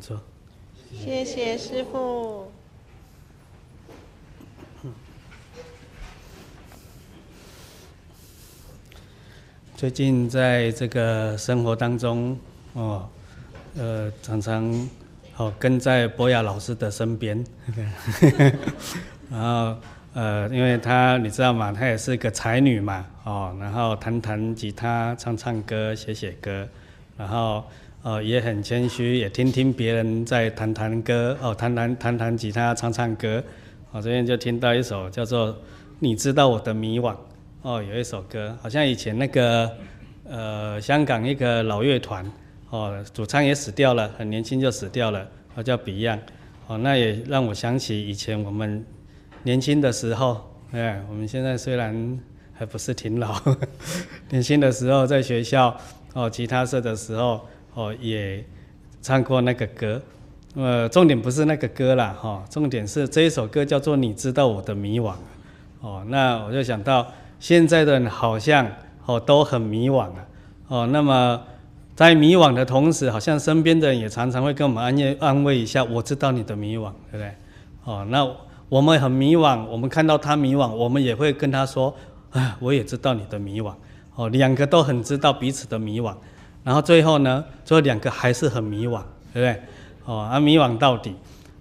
谢谢师傅。最近在这个生活当中，哦，呃，常常哦跟在博雅老师的身边，然后呃，因为她你知道吗？她也是个才女嘛，哦，然后弹弹吉他、唱唱歌、写写歌，然后呃也很谦虚，也听听别人在弹弹歌，哦，弹弹弹弹吉他、唱唱歌，我这边就听到一首叫做《你知道我的迷惘》。哦，有一首歌，好像以前那个，呃，香港一个老乐团，哦，主唱也死掉了，很年轻就死掉了，哦，叫 Beyond，哦，那也让我想起以前我们年轻的时候，哎，我们现在虽然还不是挺老，年轻的时候在学校，哦，吉他社的时候，哦，也唱过那个歌，呃，重点不是那个歌啦，哈、重点是这一首歌叫做《你知道我的迷惘》，哦，那我就想到。现在的人好像哦都很迷惘啊，哦，那么在迷惘的同时，好像身边的人也常常会跟我们安慰安慰一下，我知道你的迷惘，对不对？哦，那我们很迷惘，我们看到他迷惘，我们也会跟他说，啊，我也知道你的迷惘，哦，两个都很知道彼此的迷惘，然后最后呢，最后两个还是很迷惘，对不对？哦，啊，迷惘到底，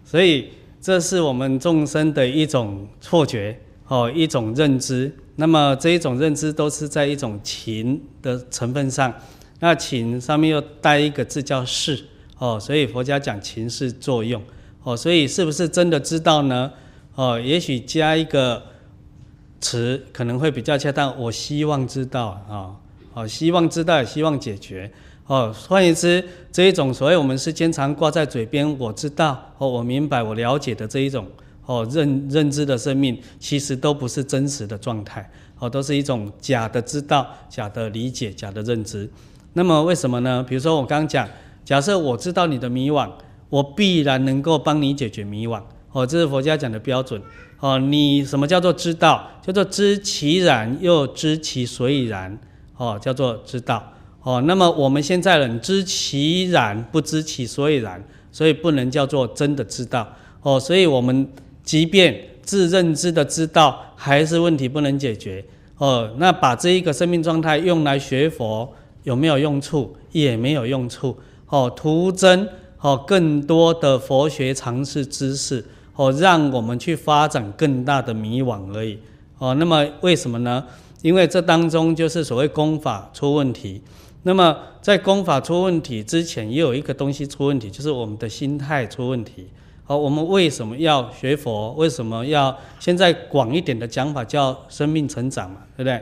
所以这是我们众生的一种错觉，哦，一种认知。那么这一种认知都是在一种情的成分上，那情上面又带一个字叫识哦，所以佛家讲情识作用哦，所以是不是真的知道呢？哦，也许加一个词可能会比较恰当。我希望知道啊，哦，哦希望知道希望解决哦。换言之，这一种所谓我们是经常挂在嘴边，我知道哦，我明白，我了解的这一种。哦，认认知的生命其实都不是真实的状态，哦，都是一种假的知道、假的理解、假的认知。那么为什么呢？比如说我刚刚讲，假设我知道你的迷惘，我必然能够帮你解决迷惘。哦，这是佛家讲的标准。哦，你什么叫做知道？叫做知其然又知其所以然。哦，叫做知道。哦，那么我们现在人知其然不知其所以然，所以不能叫做真的知道。哦，所以我们。即便自认知的知道，还是问题不能解决哦。那把这一个生命状态用来学佛，有没有用处？也没有用处哦。徒增哦更多的佛学常识知识哦，让我们去发展更大的迷惘而已哦。那么为什么呢？因为这当中就是所谓功法出问题。那么在功法出问题之前，也有一个东西出问题，就是我们的心态出问题。好，我们为什么要学佛？为什么要现在广一点的讲法叫生命成长嘛，对不对？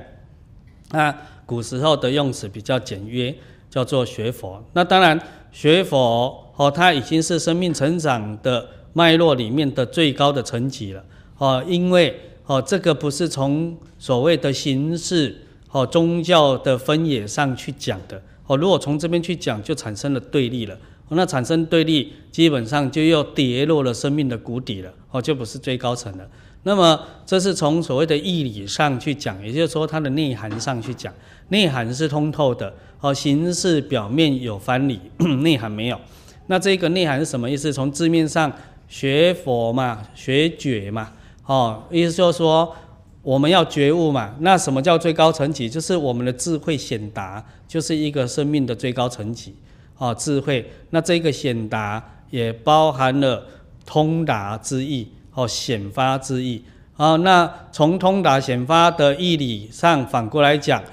那古时候的用词比较简约，叫做学佛。那当然，学佛哦，它已经是生命成长的脉络里面的最高的层级了哦，因为哦，这个不是从所谓的形式哦宗教的分野上去讲的哦，如果从这边去讲，就产生了对立了。那产生对立，基本上就又跌落了生命的谷底了，哦，就不是最高层了。那么这是从所谓的义理上去讲，也就是说它的内涵上去讲，内涵是通透的，哦，形式表面有藩篱，内涵没有。那这个内涵是什么意思？从字面上学佛嘛，学觉嘛，哦，意思就是说我们要觉悟嘛。那什么叫最高层级？就是我们的智慧显达，就是一个生命的最高层级。哦，智慧，那这个显达也包含了通达之意，哦，显发之意。哦，那从通达显发的义理上反过来讲，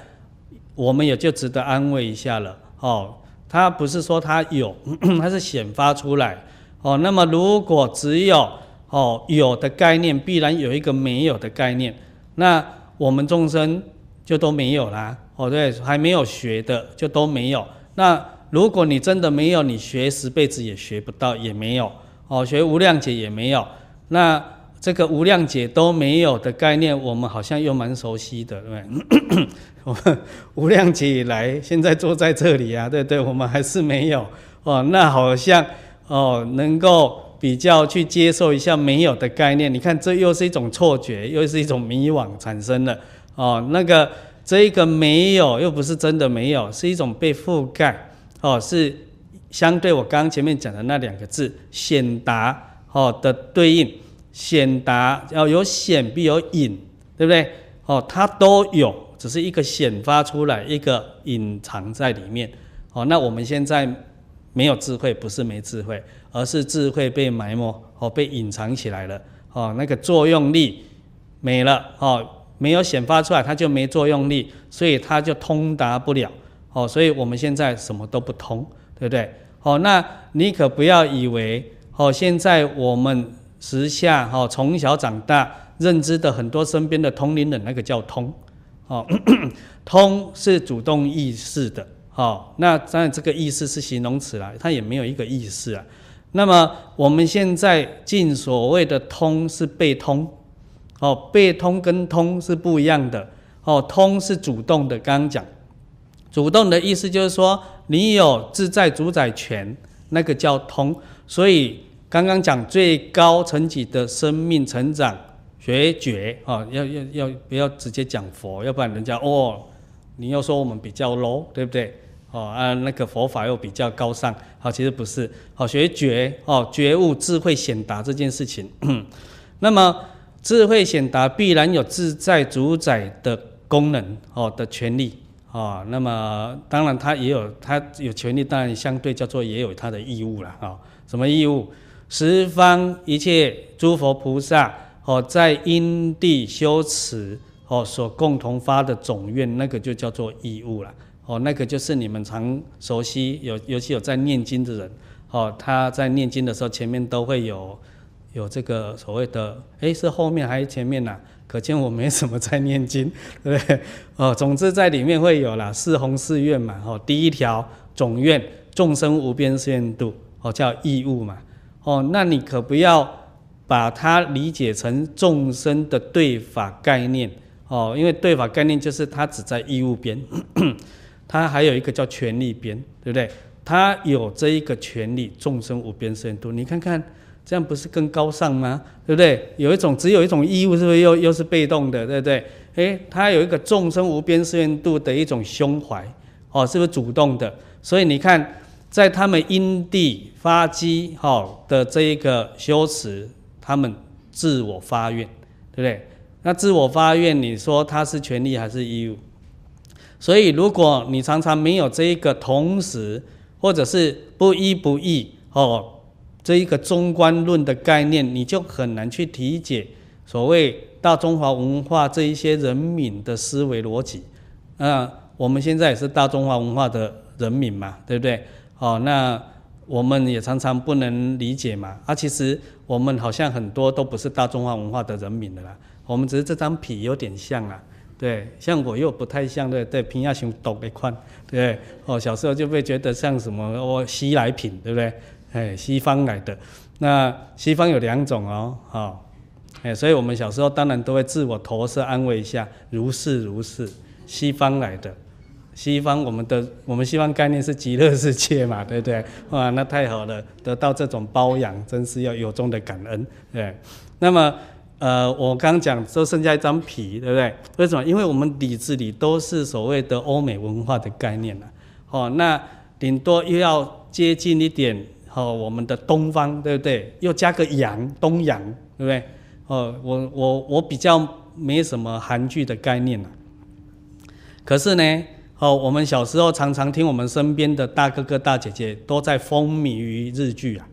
我们也就值得安慰一下了。哦，它不是说它有，它是显发出来。哦，那么如果只有哦有的概念，必然有一个没有的概念，那我们众生就都没有啦。哦，对，还没有学的就都没有。那如果你真的没有，你学十辈子也学不到，也没有哦，学无量劫也没有。那这个无量劫都没有的概念，我们好像又蛮熟悉的，对不对？我们无量劫以来，现在坐在这里啊，对不对？我们还是没有哦。那好像哦，能够比较去接受一下没有的概念。你看，这又是一种错觉，又是一种迷惘产生的哦。那个这一个没有，又不是真的没有，是一种被覆盖。哦，是相对我刚刚前面讲的那两个字显达哦的对应，显达要有显必有隐，对不对？哦，它都有，只是一个显发出来，一个隐藏在里面。哦，那我们现在没有智慧，不是没智慧，而是智慧被埋没，哦，被隐藏起来了。哦，那个作用力没了，哦，没有显发出来，它就没作用力，所以它就通达不了。哦，所以我们现在什么都不通，对不对？哦，那你可不要以为，哦，现在我们时下，哦，从小长大。认知的很多身边的通灵人，那个叫通，哦，通是主动意识的，哦，那当然这个意思是形容词啦，它也没有一个意思啊。那么我们现在进所谓的通是被通，哦，被通跟通是不一样的，哦，通是主动的，刚刚讲，主动的意思就是说你有自在主宰权，那个叫通。所以刚刚讲最高层级的生命成长。学觉啊，要要要不要直接讲佛？要不然人家哦，你又说我们比较 low，对不对？哦啊，那个佛法又比较高尚。好，其实不是。好，学觉哦，觉悟智慧显达这件事情。那么智慧显达必然有自在主宰的功能哦的权利哦。那么当然他也有他有权利，当然相对叫做也有他的义务了啊。什么义务？十方一切诸佛菩萨。哦，在因地修持哦，所共同发的总愿，那个就叫做义务了。哦，那个就是你们常熟悉，有尤其有在念经的人，哦，他在念经的时候，前面都会有有这个所谓的，诶，是后面还是前面呐？可见我没什么在念经，对不对？哦，总之在里面会有啦，四弘四愿嘛。哦，第一条总愿，众生无边誓愿度，哦，叫义务嘛。哦，那你可不要。把它理解成众生的对法概念哦，因为对法概念就是它只在义务边，它还有一个叫权利边，对不对？它有这一个权利，众生无边誓愿度，你看看这样不是更高尚吗？对不对？有一种只有一种义务，是不是又又是被动的，对不对？诶，它有一个众生无边誓愿度的一种胸怀哦，是不是主动的？所以你看，在他们因地发机好的这一个修持。他们自我发愿，对不对？那自我发愿，你说他是权利还是义务？所以，如果你常常没有这一个同时，或者是不一不异哦，这一个中观论的概念，你就很难去理解所谓大中华文化这一些人民的思维逻辑。那我们现在也是大中华文化的人民嘛，对不对？哦，那。我们也常常不能理解嘛，啊，其实我们好像很多都不是大中华文化的人民的啦，我们只是这张皮有点像啊，对，像我又不太像，对对，平亚熊抖一块，对，哦，小时候就被觉得像什么哦，西来品，对不对？哎，西方来的，那西方有两种哦，好，哎，所以我们小时候当然都会自我投射安慰一下，如是如是，西方来的。西方，我们的我们西方概念是极乐世界嘛，对不对？哇，那太好了，得到这种包养，真是要由衷的感恩。对，那么呃，我刚讲就剩下一张皮，对不对？为什么？因为我们底子里都是所谓的欧美文化的概念了。哦，那顶多又要接近一点哦，我们的东方，对不对？又加个洋，东洋，对不对？哦，我我我比较没什么韩剧的概念了。可是呢？哦，我们小时候常常听我们身边的大哥哥大姐姐都在风靡于日剧啊，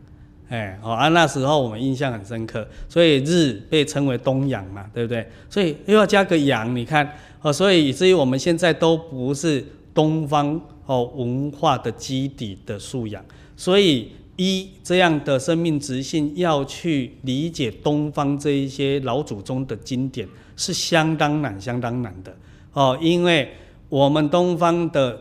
哎，哦啊，那时候我们印象很深刻，所以日被称为东洋嘛，对不对？所以又要加个洋，你看，哦，所以以至于我们现在都不是东方哦文化的基底的素养，所以一这样的生命直性要去理解东方这一些老祖宗的经典是相当难、相当难的哦，因为。我们东方的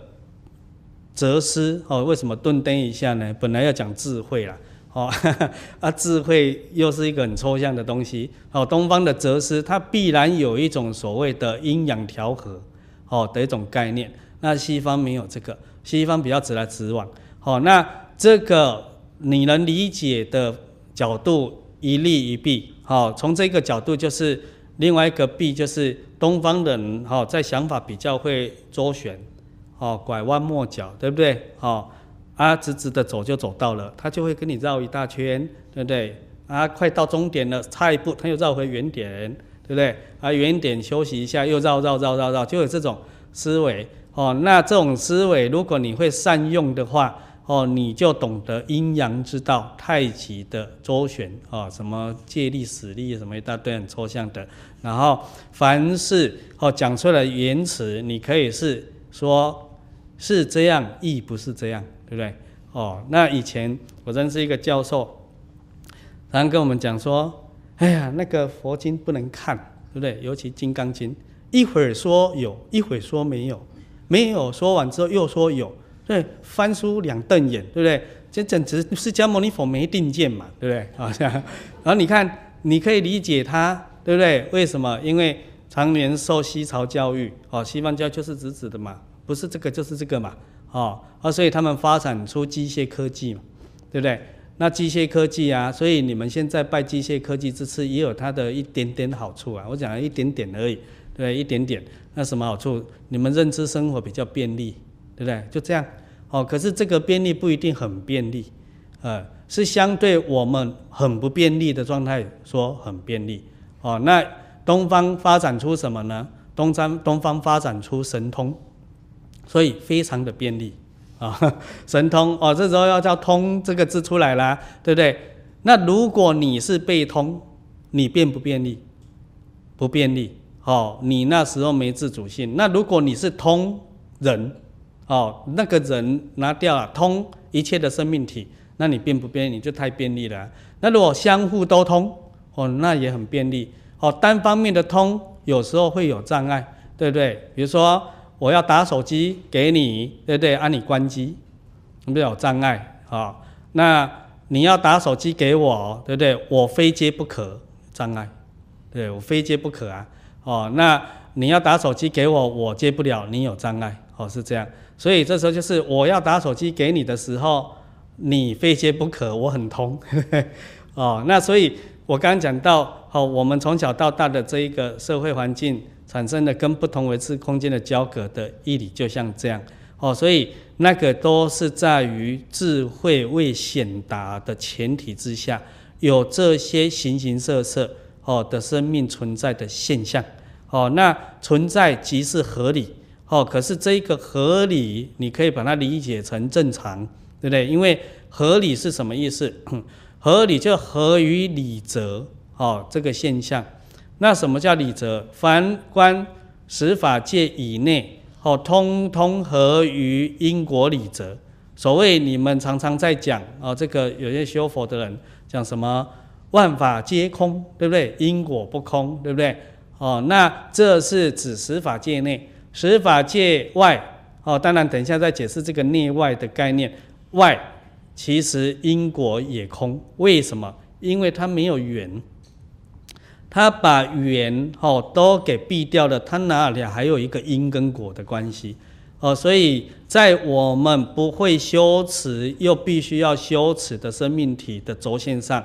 哲思哦，为什么顿灯一下呢？本来要讲智慧啦，哦，啊，智慧又是一个很抽象的东西。哦，东方的哲思它必然有一种所谓的阴阳调和，哦的一种概念。那西方没有这个，西方比较直来直往。哦，那这个你能理解的角度一利一弊。好，从这个角度就是。另外一个弊就是东方的人在想法比较会周旋，哦，拐弯抹角，对不对？哦，啊，直直的走就走到了，他就会跟你绕一大圈，对不对？啊，快到终点了，差一步他又绕回原点，对不对？啊，原点休息一下，又绕绕绕绕绕，就有这种思维哦。那这种思维，如果你会善用的话，哦，你就懂得阴阳之道、太极的周旋啊，什么借力使力，什么一大堆很抽象的。然后凡是哦讲出来的言辞，你可以是说。是这样，亦不是这样，对不对？哦，那以前我认识一个教授，常常跟我们讲说，哎呀，那个佛经不能看，对不对？尤其《金刚经》，一会儿说有，一会儿说没有，没有说完之后又说有，对，翻书两瞪眼，对不对？这简直释迦牟尼佛没定见嘛，对不对？好像，然后你看，你可以理解他，对不对？为什么？因为常年受西朝教育，哦，西方教就是直直的嘛。不是这个就是这个嘛，哦，啊，所以他们发展出机械科技嘛，对不对？那机械科技啊，所以你们现在拜机械科技之赐也有它的一点点好处啊。我讲了一点点而已，对，一点点。那什么好处？你们认知生活比较便利，对不对？就这样，哦。可是这个便利不一定很便利，呃，是相对我们很不便利的状态说很便利，哦。那东方发展出什么呢？东方东方发展出神通。所以非常的便利啊，神通哦，这时候要叫通这个字出来啦，对不对？那如果你是被通，你便不便利？不便利哦，你那时候没自主性。那如果你是通人哦，那个人拿掉了通一切的生命体，那你便不便利？你就太便利了。那如果相互都通哦，那也很便利哦。单方面的通有时候会有障碍，对不对？比如说。我要打手机给你，对不对？啊、你关机，有没有障碍？好，那你要打手机给我，对不对？我非接不可，障碍，对我非接不可啊。哦，那你要打手机给我，我接不了，你有障碍，哦，是这样。所以这时候就是我要打手机给你的时候，你非接不可，我很通。哦，那所以我刚刚讲到，哦，我们从小到大的这一个社会环境。产生的跟不同维次空间的交隔的义理，就像这样哦，所以那个都是在于智慧未显达的前提之下，有这些形形色色哦的生命存在的现象哦，那存在即是合理哦，可是这个合理，你可以把它理解成正常，对不对？因为合理是什么意思？合理就合于理则哦，这个现象。那什么叫理则？凡观十法界以内，哦，通通合于因果理则。所谓你们常常在讲哦，这个有些修佛的人讲什么万法皆空，对不对？因果不空，对不对？哦，那这是指十法界内，十法界外，哦，当然等一下再解释这个内外的概念。外其实因果也空，为什么？因为它没有缘。他把缘哦都给避掉了，他哪里还有一个因跟果的关系哦？所以在我们不会修持又必须要修持的生命体的轴线上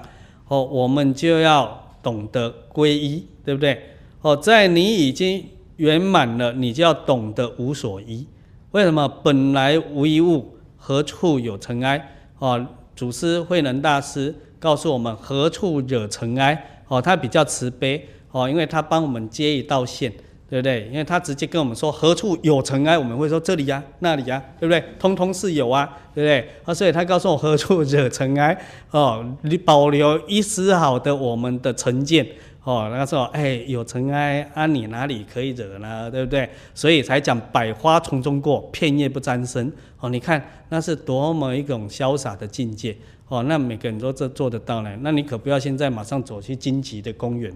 哦，我们就要懂得归一，对不对？哦，在你已经圆满了，你就要懂得无所依。为什么？本来无一物，何处有尘埃？哦，祖师慧能大师告诉我们：何处惹尘埃？哦，他比较慈悲哦，因为他帮我们接一道线，对不对？因为他直接跟我们说何处有尘埃，我们会说这里呀、那里呀、对不对？通通是有啊，对不对？啊，所以他告诉我何处惹尘埃哦，你保留一丝好的我们的成见哦。他说哎，有尘埃啊，你哪里可以惹呢？对不对？所以才讲百花丛中过，片叶不沾身哦。你看那是多么一种潇洒的境界。哦，那每个人都这做得到呢？那你可不要现在马上走去荆棘的公园。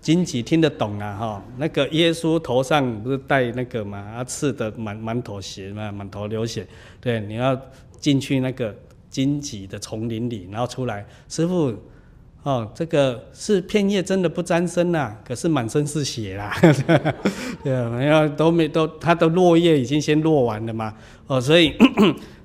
荆棘听得懂啊？哈，那个耶稣头上不是戴那个嘛？他刺得满满头血嘛，满头流血。对，你要进去那个荆棘的丛林里，然后出来，师傅，哦，这个是片叶真的不沾身呐，可是满身是血啦。对啊，没有都没都，它的落叶已经先落完了嘛。哦，所以。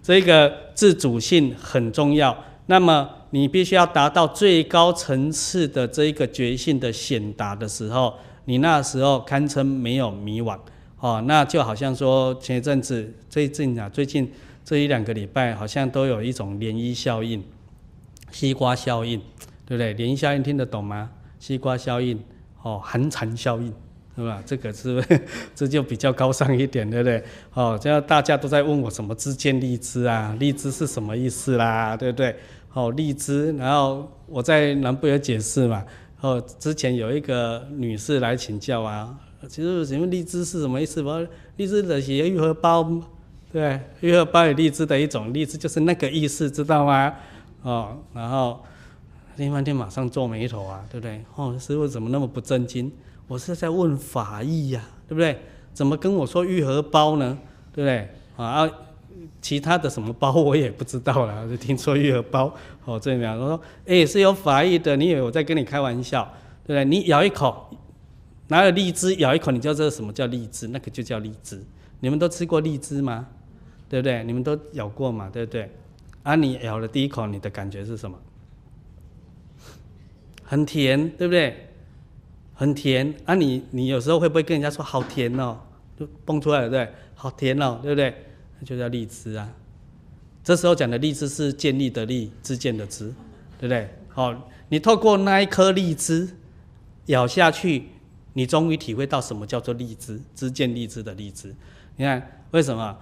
这个自主性很重要，那么你必须要达到最高层次的这一个觉性的显达的时候，你那时候堪称没有迷惘哦。那就好像说前一阵子最近啊，最近这一两个礼拜好像都有一种涟漪效应，西瓜效应，对不对？涟漪效应听得懂吗？西瓜效应，哦，寒蝉效应。是吧？这个是，不 是这就比较高尚一点，对不对？哦，这样大家都在问我什么知见荔枝啊？荔枝是什么意思啦？对不对？哦，荔枝，然后我在南部有解释嘛。哦，之前有一个女士来请教啊，其实什么荔枝是什么意思？我荔枝的写玉荷包，对，玉荷包有荔枝的一种，荔枝就是那个意思，知道吗？哦，然后听半天马上皱眉头啊，对不对？哦，师傅怎么那么不正经？我是在问法医呀、对不对？怎么跟我说愈合包呢？对不对？啊，其他的什么包我也不知道了，就听说愈合包。哦，这里面我说，哎，是有法医的，你以为我在跟你开玩笑，对不对？你咬一口，拿了荔枝咬一口，你知道这什么叫荔枝？那个就叫荔枝。你们都吃过荔枝吗？对不对？你们都咬过嘛？对不对？啊，你咬了第一口，你的感觉是什么？很甜，对不对？很甜啊你！你有时候会不会跟人家说好甜哦？就蹦出来了，对不对？好甜哦，对不对？那就叫荔枝啊。这时候讲的荔枝是建立的立，知见的知，对不对？好，你透过那一颗荔枝咬下去，你终于体会到什么叫做荔枝，知见荔枝的荔枝。你看为什么？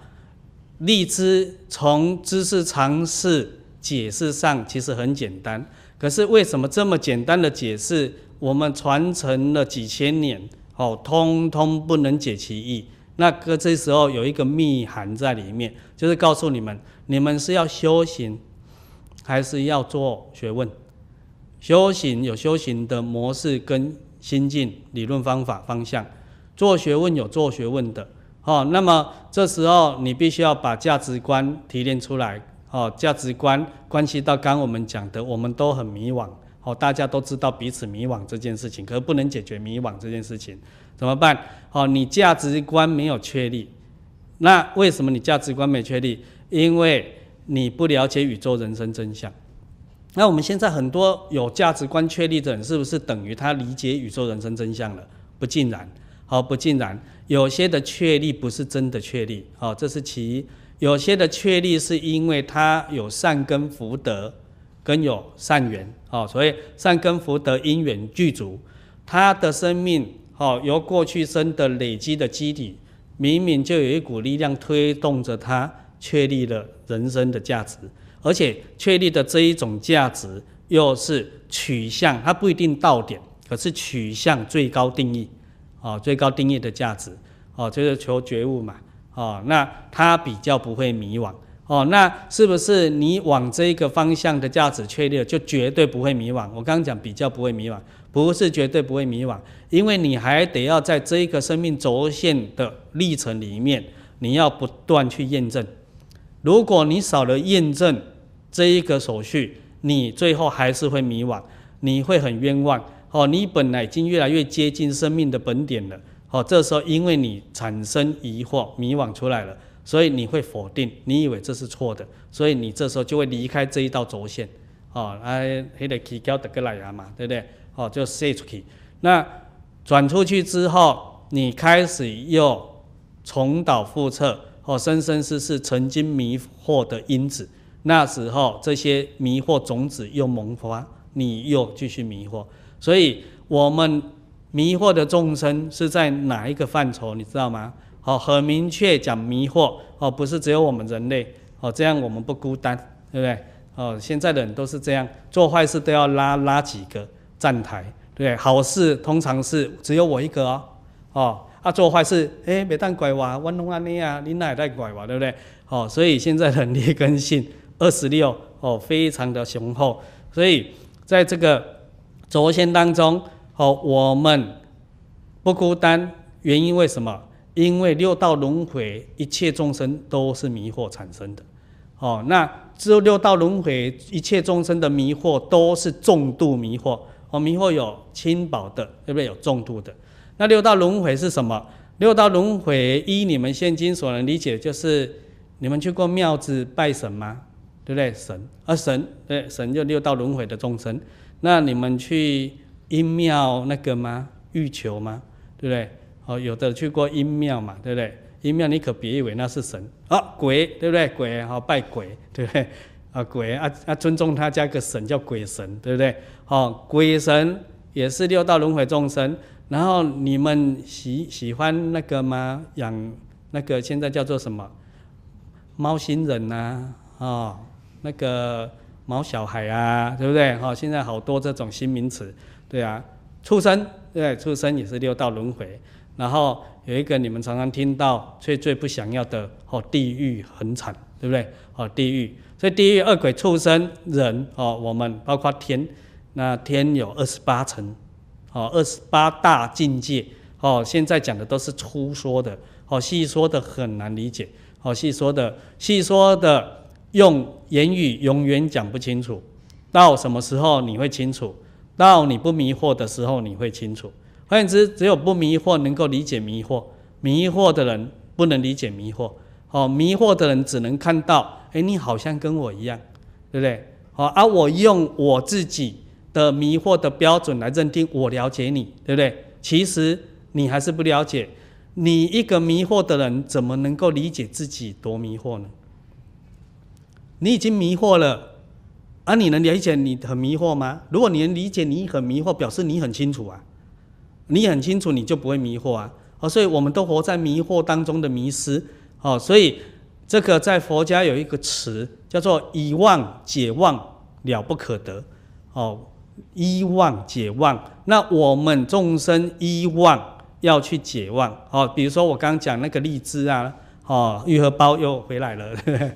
荔枝从知识常识解释上其实很简单，可是为什么这么简单的解释？我们传承了几千年，哦，通通不能解其意。那哥这时候有一个密函在里面，就是告诉你们：你们是要修行，还是要做学问？修行有修行的模式跟心境、理论方法方向；做学问有做学问的。哦，那么这时候你必须要把价值观提炼出来。哦，价值观关系到刚我们讲的，我们都很迷惘。哦，大家都知道彼此迷惘这件事情，可是不能解决迷惘这件事情，怎么办？哦，你价值观没有确立，那为什么你价值观没确立？因为你不了解宇宙人生真相。那我们现在很多有价值观确立的人，是不是等于他理解宇宙人生真相了？不尽然，好，不尽然。有些的确立不是真的确立，好，这是其一。有些的确立是因为他有善根福德。跟有善缘，哦，所以善根福德因缘具足，他的生命，哦，由过去生的累积的基底，明明就有一股力量推动着他确立了人生的价值，而且确立的这一种价值又是取向，它不一定到点，可是取向最高定义，哦，最高定义的价值，哦，就是求觉悟嘛，哦，那他比较不会迷惘。哦，那是不是你往这个方向的价值确立了，就绝对不会迷惘？我刚刚讲比较不会迷惘，不是绝对不会迷惘，因为你还得要在这一个生命轴线的历程里面，你要不断去验证。如果你少了验证这一个手续，你最后还是会迷惘，你会很冤枉。哦，你本来已经越来越接近生命的本点了。哦，这时候因为你产生疑惑、迷惘出来了。所以你会否定，你以为这是错的，所以你这时候就会离开这一道轴线，哦，哎，还得起高的个来呀嘛，对不对？哦，就射出去，那转出去之后，你开始又重蹈覆辙，哦，生生世世曾经迷惑的因子，那时候这些迷惑种子又萌发，你又继续迷惑，所以我们迷惑的众生是在哪一个范畴，你知道吗？哦，很明确讲迷惑哦，不是只有我们人类哦，这样我们不孤单，对不对？哦，现在的人都是这样，做坏事都要拉拉几个站台，对不对？好事通常是只有我一个哦，哦，啊做坏事，哎，别当拐娃，我弄安尼啊，你哪带拐娃，对不对？哦，所以现在的劣根性二十六哦，非常的雄厚，所以在这个轴线当中，哦，我们不孤单，原因为什么？因为六道轮回，一切众生都是迷惑产生的，哦，那这六道轮回，一切众生的迷惑都是重度迷惑，哦，迷惑有轻薄的，对不对？有重度的。那六道轮回是什么？六道轮回依你们现今所能理解，就是你们去过庙子拜神吗？对不对？神，啊神，对，神就六道轮回的众生。那你们去阴庙那个吗？欲求吗？对不对？哦，有的去过阴庙嘛，对不对？阴庙你可别以为那是神啊，鬼对不对？鬼好拜鬼对不对？啊鬼啊啊尊重他加个神叫鬼神对不对？好，鬼神也是六道轮回众生。然后你们喜喜欢那个吗？养那个现在叫做什么？猫星人呐，啊，哦，那个毛小孩啊，对不对？哈，现在好多这种新名词，对啊，畜生，对，畜生也是六道轮回。然后有一个你们常常听到，却最不想要的，哦，地狱很惨，对不对？哦，地狱，所以地狱恶鬼畜生人，哦，我们包括天，那天有二十八层。哦，二十八大境界，哦，现在讲的都是粗说的，哦，细说的很难理解，哦，细说的，细说的用言语永远讲不清楚，到什么时候你会清楚？到你不迷惑的时候你会清楚。换言之，只有不迷惑能够理解迷惑，迷惑的人不能理解迷惑，哦，迷惑的人只能看到，哎，你好像跟我一样，对不对？好，而我用我自己。的迷惑的标准来认定我了解你，对不对？其实你还是不了解。你一个迷惑的人，怎么能够理解自己多迷惑呢？你已经迷惑了，而、啊、你能理解你很迷惑吗？如果你能理解你很迷惑，表示你很清楚啊。你很清楚，你就不会迷惑啊。哦，所以我们都活在迷惑当中的迷失。哦，所以这个在佛家有一个词叫做以妄解妄，了不可得。哦。依妄解妄，那我们众生依妄要去解妄，哦，比如说我刚刚讲那个荔枝啊，哦，玉荷包又回来了，呵呵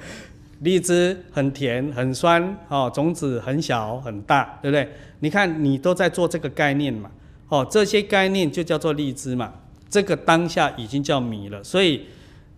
荔枝很甜很酸，哦，种子很小很大，对不对？你看你都在做这个概念嘛，哦，这些概念就叫做荔枝嘛，这个当下已经叫迷了，所以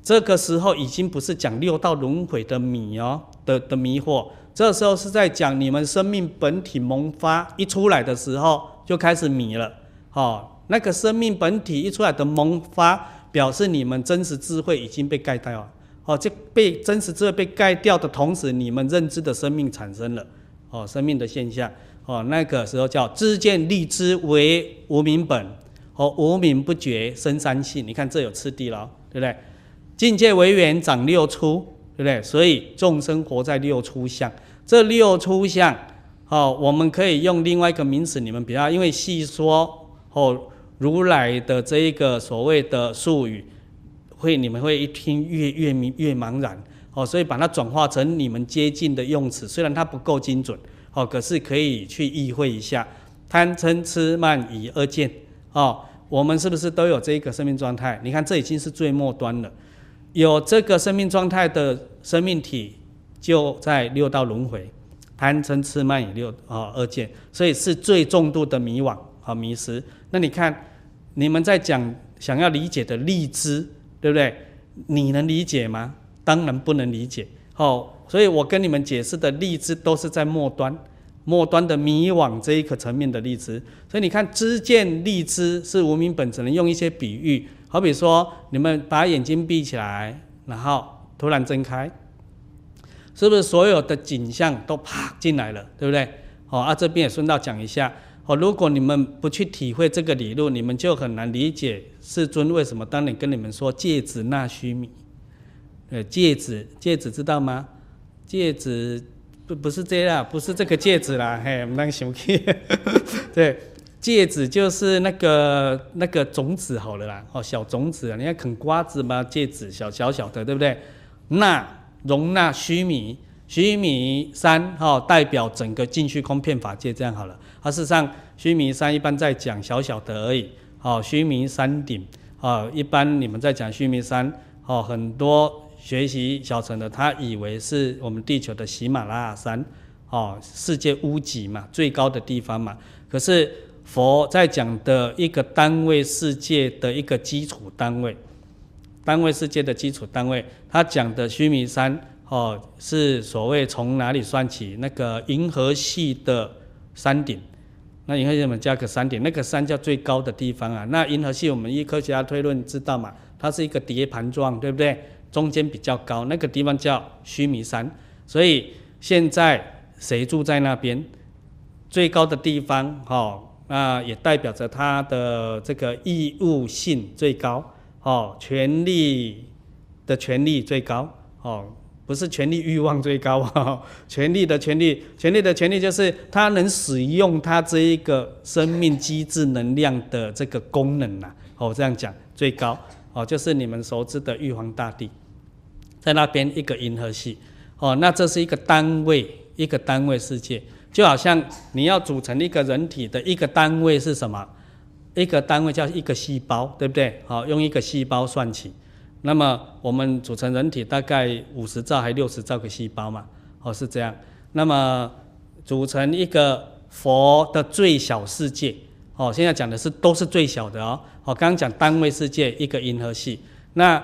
这个时候已经不是讲六道轮回的迷哦的的迷惑。这时候是在讲你们生命本体萌发一出来的时候就开始迷了，哦，那个生命本体一出来的萌发，表示你们真实智慧已经被盖掉了，哦，这被真实智慧被盖掉的同时，你们认知的生命产生了，哦，生命的现象，哦，那个时候叫知见立知为无明本，哦，无明不觉生三性，你看这有次第了，对不对？境界为缘长六出。对不对？所以众生活在六出相，这六出相，哦，我们可以用另外一个名词，你们比较，因为细说哦，如来的这一个所谓的术语，会你们会一听越越迷越茫然，哦，所以把它转化成你们接近的用词，虽然它不够精准，哦，可是可以去意会一下，贪嗔痴慢疑二见，哦，我们是不是都有这一个生命状态？你看这已经是最末端了。有这个生命状态的生命体，就在六道轮回，贪嗔痴慢疑六啊二见，所以是最重度的迷惘和迷失。那你看，你们在讲想要理解的荔枝，对不对？你能理解吗？当然不能理解。好，所以我跟你们解释的荔枝都是在末端，末端的迷惘这一个层面的荔枝。所以你看，知见荔枝是无明本，只能用一些比喻。好比说，你们把眼睛闭起来，然后突然睁开，是不是所有的景象都啪进来了，对不对？好啊，这边也顺道讲一下。哦，如果你们不去体会这个理论，你们就很难理解世尊为什么当年跟你们说戒子纳须弥。呃，戒子，戒子知道吗？戒子不不是这样，不是这个戒子啦，嘿，那个小 K，对。戒子就是那个那个种子好了啦，哦，小种子啊，你看啃瓜子嘛，戒子小小小的，对不对？纳容纳须弥，须弥山哦，代表整个进虚空遍法界，这样好了。啊，事实上须弥山一般在讲小小的而已，哦，须弥山顶，哦，一般你们在讲须弥山，哦，很多学习小乘的，他以为是我们地球的喜马拉雅山，哦，世界屋脊嘛，最高的地方嘛，可是。佛在讲的一个单位世界的一个基础单位，单位世界的基础单位，他讲的须弥山哦，是所谓从哪里算起？那个银河系的山顶，那银河系我们加个山顶，那个山叫最高的地方啊。那银河系我们依科学家推论知道嘛？它是一个碟盘状，对不对？中间比较高，那个地方叫须弥山。所以现在谁住在那边？最高的地方，哦。那也代表着他的这个义务性最高，哦，权力的权利最高哦，不是权力欲望最高 哦，权力的权利，权力的权利就是他能使用他这一个生命机制能量的这个功能呐，哦，这样讲最高哦，就是你们熟知的玉皇大帝，在那边一个银河系哦，那这是一个单位，一个单位世界，就好像你要组成一个人体的一个单位是什么？一个单位叫一个细胞，对不对？好，用一个细胞算起，那么我们组成人体大概五十兆还六十兆个细胞嘛？哦，是这样。那么组成一个佛的最小世界，哦，现在讲的是都是最小的哦。哦，刚刚讲单位世界一个银河系，那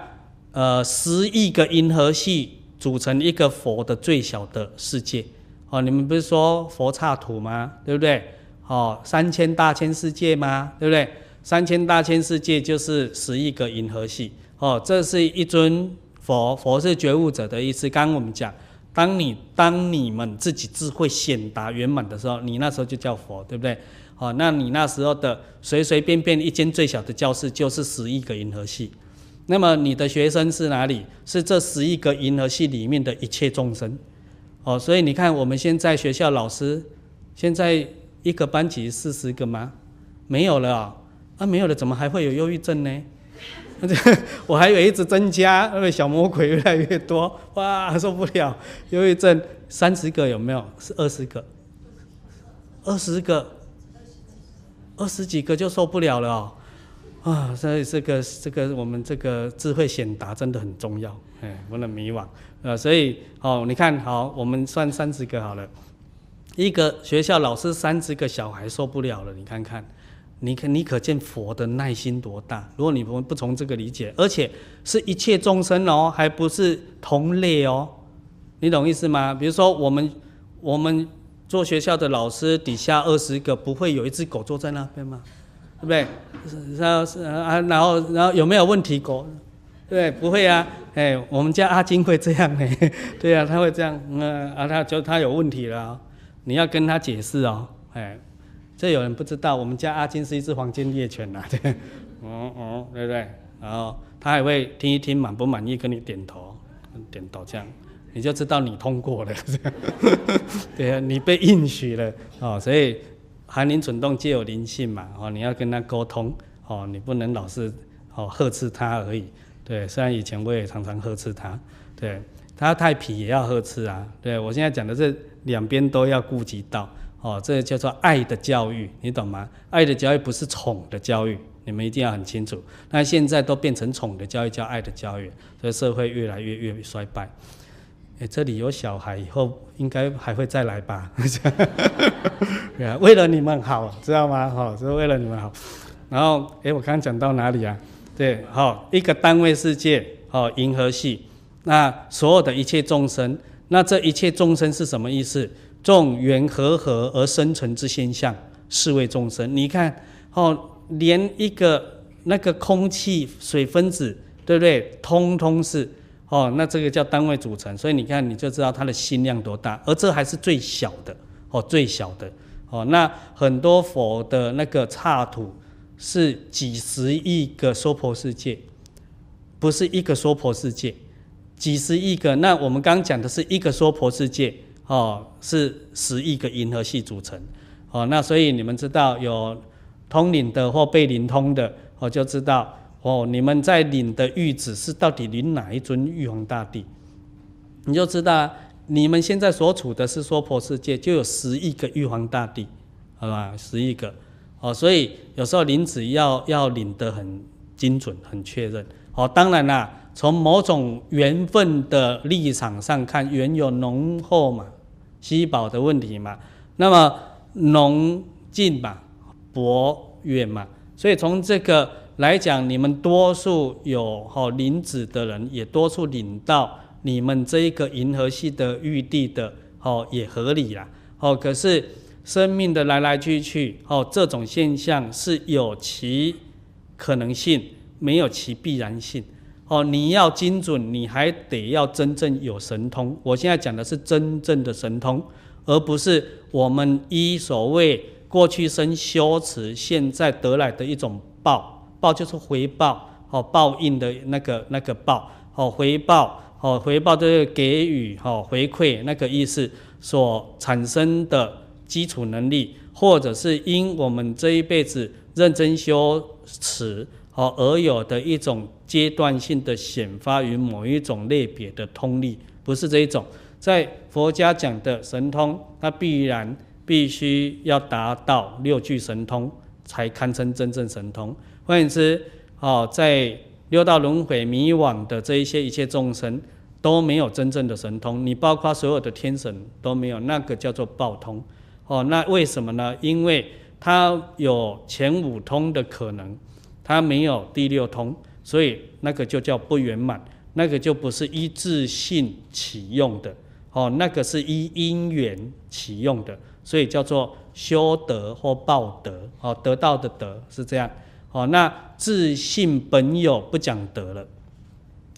呃十亿个银河系组成一个佛的最小的世界。哦，你们不是说佛刹土吗？对不对？哦，三千大千世界吗？对不对？三千大千世界就是十亿个银河系。哦，这是一尊佛，佛是觉悟者的意思。刚刚我们讲，当你当你们自己智慧显达圆满的时候，你那时候就叫佛，对不对？哦，那你那时候的随随便便一间最小的教室就是十亿个银河系。那么你的学生是哪里？是这十亿个银河系里面的一切众生。哦，所以你看我们现在学校老师现在。一个班级四十个吗？没有了啊！啊，没有了，怎么还会有忧郁症呢？我还以为一直增加，那个小魔鬼越来越多，哇，受不了！忧郁症三十个有没有？是二十个？二十个？二十几个就受不了了哦！啊，所以这个这个我们这个智慧显达真的很重要，哎，不能迷惘。呃，所以哦，你看好，我们算三十个好了。一个学校老师三十个小孩受不了了，你看看，你可你可见佛的耐心多大？如果你不不从这个理解，而且是一切众生哦，还不是同类哦，你懂意思吗？比如说我们我们做学校的老师底下二十个，不会有一只狗坐在那边吗？对不对？然后是啊，然后然后有没有问题狗？对，不会啊，哎，我们家阿金会这样哎，对啊，他会这样，嗯啊，他就他有问题了。你要跟他解释哦，哎，这有人不知道，我们家阿金是一只黄金猎犬呐，对，哦哦，对不对？然后他还会听一听满不满意，跟你点头，点头这样，你就知道你通过了，这样，对啊，你被应许了哦，所以寒灵蠢动皆有灵性嘛，哦，你要跟他沟通，哦，你不能老是哦呵斥他而已，对，虽然以前我也常常呵斥他，对，他太皮也要呵斥啊，对，我现在讲的是。两边都要顾及到，哦，这叫做爱的教育，你懂吗？爱的教育不是宠的教育，你们一定要很清楚。那现在都变成宠的教育，叫爱的教育，所以社会越来越越衰败。哎，这里有小孩，以后应该还会再来吧？对啊，为了你们好，知道吗？好，是为了你们好。然后，哎，我刚刚讲到哪里啊？对，好，一个单位世界，哦，银河系，那所有的一切众生。那这一切众生是什么意思？众缘和合而生成之现象，是为众生。你看，哦，连一个那个空气水分子，对不对？通通是哦，那这个叫单位组成。所以你看，你就知道它的心量多大。而这还是最小的，哦，最小的，哦。那很多佛的那个刹土是几十亿个娑婆世界，不是一个娑婆世界。几十亿个，那我们刚刚讲的是一个娑婆世界，哦，是十亿个银河系组成，哦，那所以你们知道有通灵的或被灵通的，我就知道，哦，你们在领的玉旨是到底领哪一尊玉皇大帝，你就知道你们现在所处的是娑婆世界，就有十亿个玉皇大帝，好吧，十亿个，哦，所以有时候领旨要要领得很精准、很确认，哦，当然啦。从某种缘分的立场上看，缘有浓厚嘛，稀薄的问题嘛，那么浓近嘛，薄远嘛，所以从这个来讲，你们多数有好领子的人，也多数领到你们这一个银河系的玉帝的，哦，也合理啦，哦，可是生命的来来去去，哦，这种现象是有其可能性，没有其必然性。哦，你要精准，你还得要真正有神通。我现在讲的是真正的神通，而不是我们依所谓过去生修持现在得来的一种报，报就是回报，哦，报应的那个那个报，哦，回报，哦，回报就是给予，哦，回馈那个意思所产生的基础能力，或者是因我们这一辈子认真修持，哦，而有的一种阶段性的显发于某一种类别的通力，不是这一种。在佛家讲的神通，它必然必须要达到六具神通，才堪称真正神通。换言之，哦，在六道轮回迷惘的这一些一切众生都没有真正的神通，你包括所有的天神都没有，那个叫做报通。哦，那为什么呢？因为他有前五通的可能，它没有第六通，所以那个就叫不圆满，那个就不是依自性起用的。哦，那个是依因缘起用的，所以叫做修德或报德。哦，得到的德是这样。哦，那自信本有不讲德了，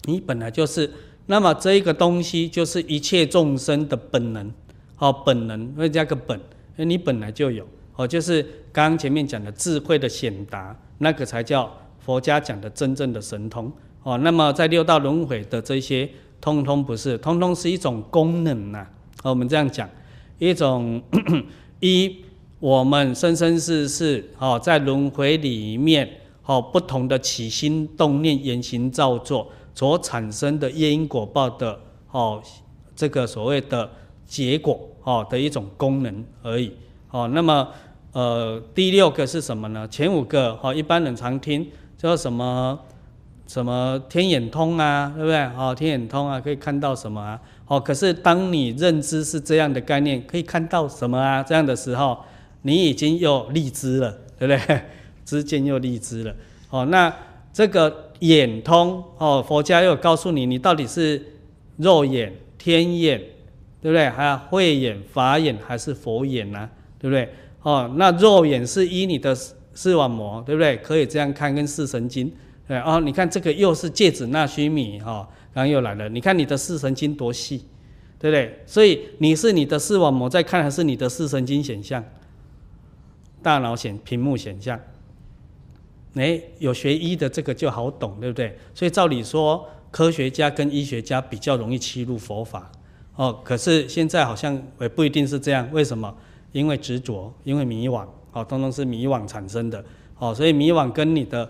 你本来就是，那么这一个东西就是一切众生的本能。哦，本能会加个本，你本来就有。哦，就是刚刚前面讲的智慧的显达，那个才叫佛家讲的真正的神通。哦，那么在六道轮回的这些。通通不是，通通是一种功能呐、啊。我们这样讲，一种 一我们生生世世哦，在轮回里面哦，不同的起心动念、言行造作所产生的业因果报的哦，这个所谓的结果哦的一种功能而已。哦，那么呃，第六个是什么呢？前五个哦，一般人常听叫什么？什么天眼通啊，对不对？哦，天眼通啊，可以看到什么啊？哦，可是当你认知是这样的概念，可以看到什么啊？这样的时候，你已经又立知了，对不对？知见又立知了。哦，那这个眼通，哦，佛家又告诉你，你到底是肉眼、天眼，对不对？还有慧眼、法眼还是佛眼呢、对不对？哦，那肉眼是依你的视网膜，对不对？可以这样看，跟视神经。对哦，你看这个又是芥子纳须米哈，刚刚又来了。你看你的视神经多细，对不对？所以你是你的视网膜在看，还是你的视神经显像？大脑显屏幕显像。哎，有学医的这个就好懂，对不对？所以照理说，科学家跟医学家比较容易切入佛法哦。可是现在好像也不一定是这样。为什么？因为执着，因为迷惘，哦，通通是迷惘产生的。哦，所以迷惘跟你的。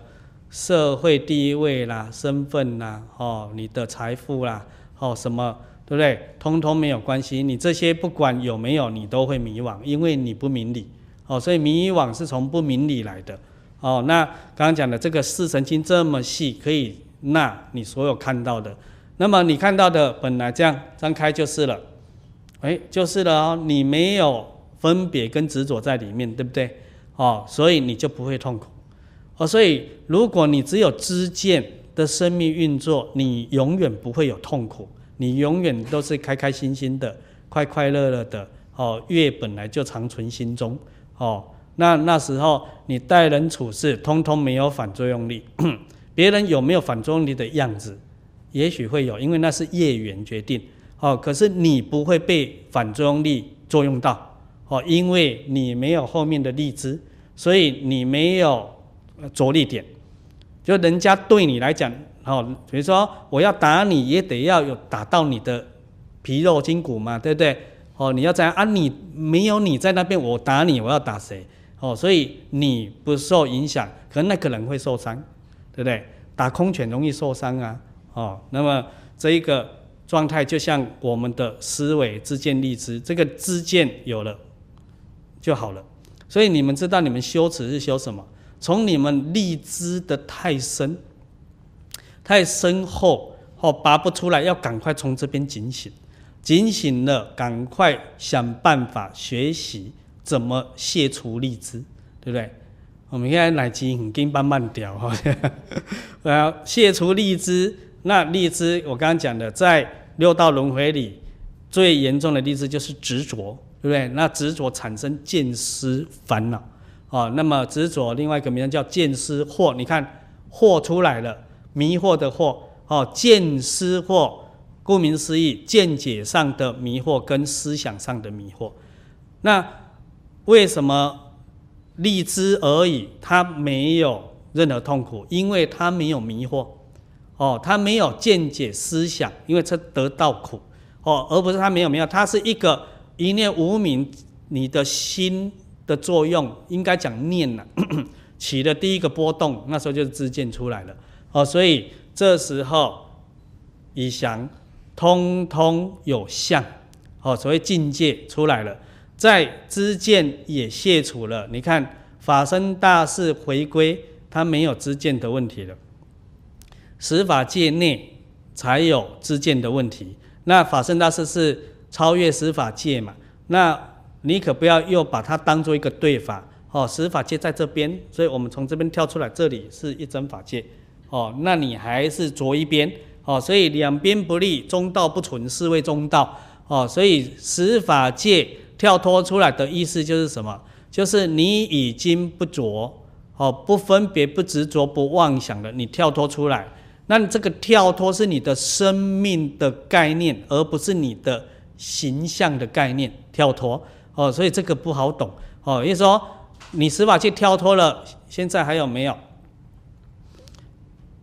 社会地位啦、身份啦、哦，你的财富啦、哦，什么，对不对？通通没有关系。你这些不管有没有，你都会迷惘，因为你不明理。哦，所以迷惘是从不明理来的。哦，那刚刚讲的这个视神经这么细，可以纳你所有看到的。那么你看到的本来这样张开就是了，哎，就是了哦。你没有分别跟执着在里面，对不对？哦，所以你就不会痛苦。哦，所以如果你只有知见的生命运作，你永远不会有痛苦，你永远都是开开心心的、快快乐乐的。哦，月本来就常存心中。哦，那那时候你待人处事，通通没有反作用力。别人有没有反作用力的样子？也许会有，因为那是业缘决定。哦，可是你不会被反作用力作用到。哦，因为你没有后面的力知，所以你没有。着力点，就人家对你来讲，哦，比如说我要打你，也得要有打到你的皮肉筋骨嘛，对不对？哦，你要这样啊，你没有你在那边，我打你，我要打谁？哦，所以你不受影响，可能那个人会受伤，对不对？打空拳容易受伤啊，哦，那么这一个状态就像我们的思维知见立知，这个知见有了就好了。所以你们知道你们修持是修什么？从你们立枝的太深、太深厚，哦，拔不出来，要赶快从这边警醒，警醒了，赶快想办法学习怎么卸除立知，对不对？我们现在来机很紧慢慢掉哈，我要卸除荔枝，那荔枝我刚刚讲的，在六道轮回里最严重的立知就是执着，对不对？那执着产生见思烦恼。哦，那么执着另外一个名字叫见思惑，你看惑出来了，迷惑的惑。哦，见思惑，顾名思义，见解上的迷惑跟思想上的迷惑。那为什么立知而已？它没有任何痛苦，因为它没有迷惑。哦，他没有见解思想，因为他得到苦哦，而不是他没有没有，他是一个一念无明，你的心的作用应该讲念了，起的第一个波动，那时候就是知见出来了哦，所以这时候以降通通有相哦，所谓境界出来了。在知见也卸除了，你看法身大士回归，他没有知见的问题了。十法界内才有知见的问题。那法身大士是超越十法界嘛？那你可不要又把它当做一个对法哦。十法界在这边，所以我们从这边跳出来，这里是一真法界哦。那你还是着一边哦，所以两边不立，中道不存，是谓中道哦。所以十法界。跳脱出来的意思就是什么？就是你已经不着，哦，不分别、不执着、不妄想了。你跳脱出来，那这个跳脱是你的生命的概念，而不是你的形象的概念。跳脱哦，所以这个不好懂哦。意思说，你司法界跳脱了，现在还有没有？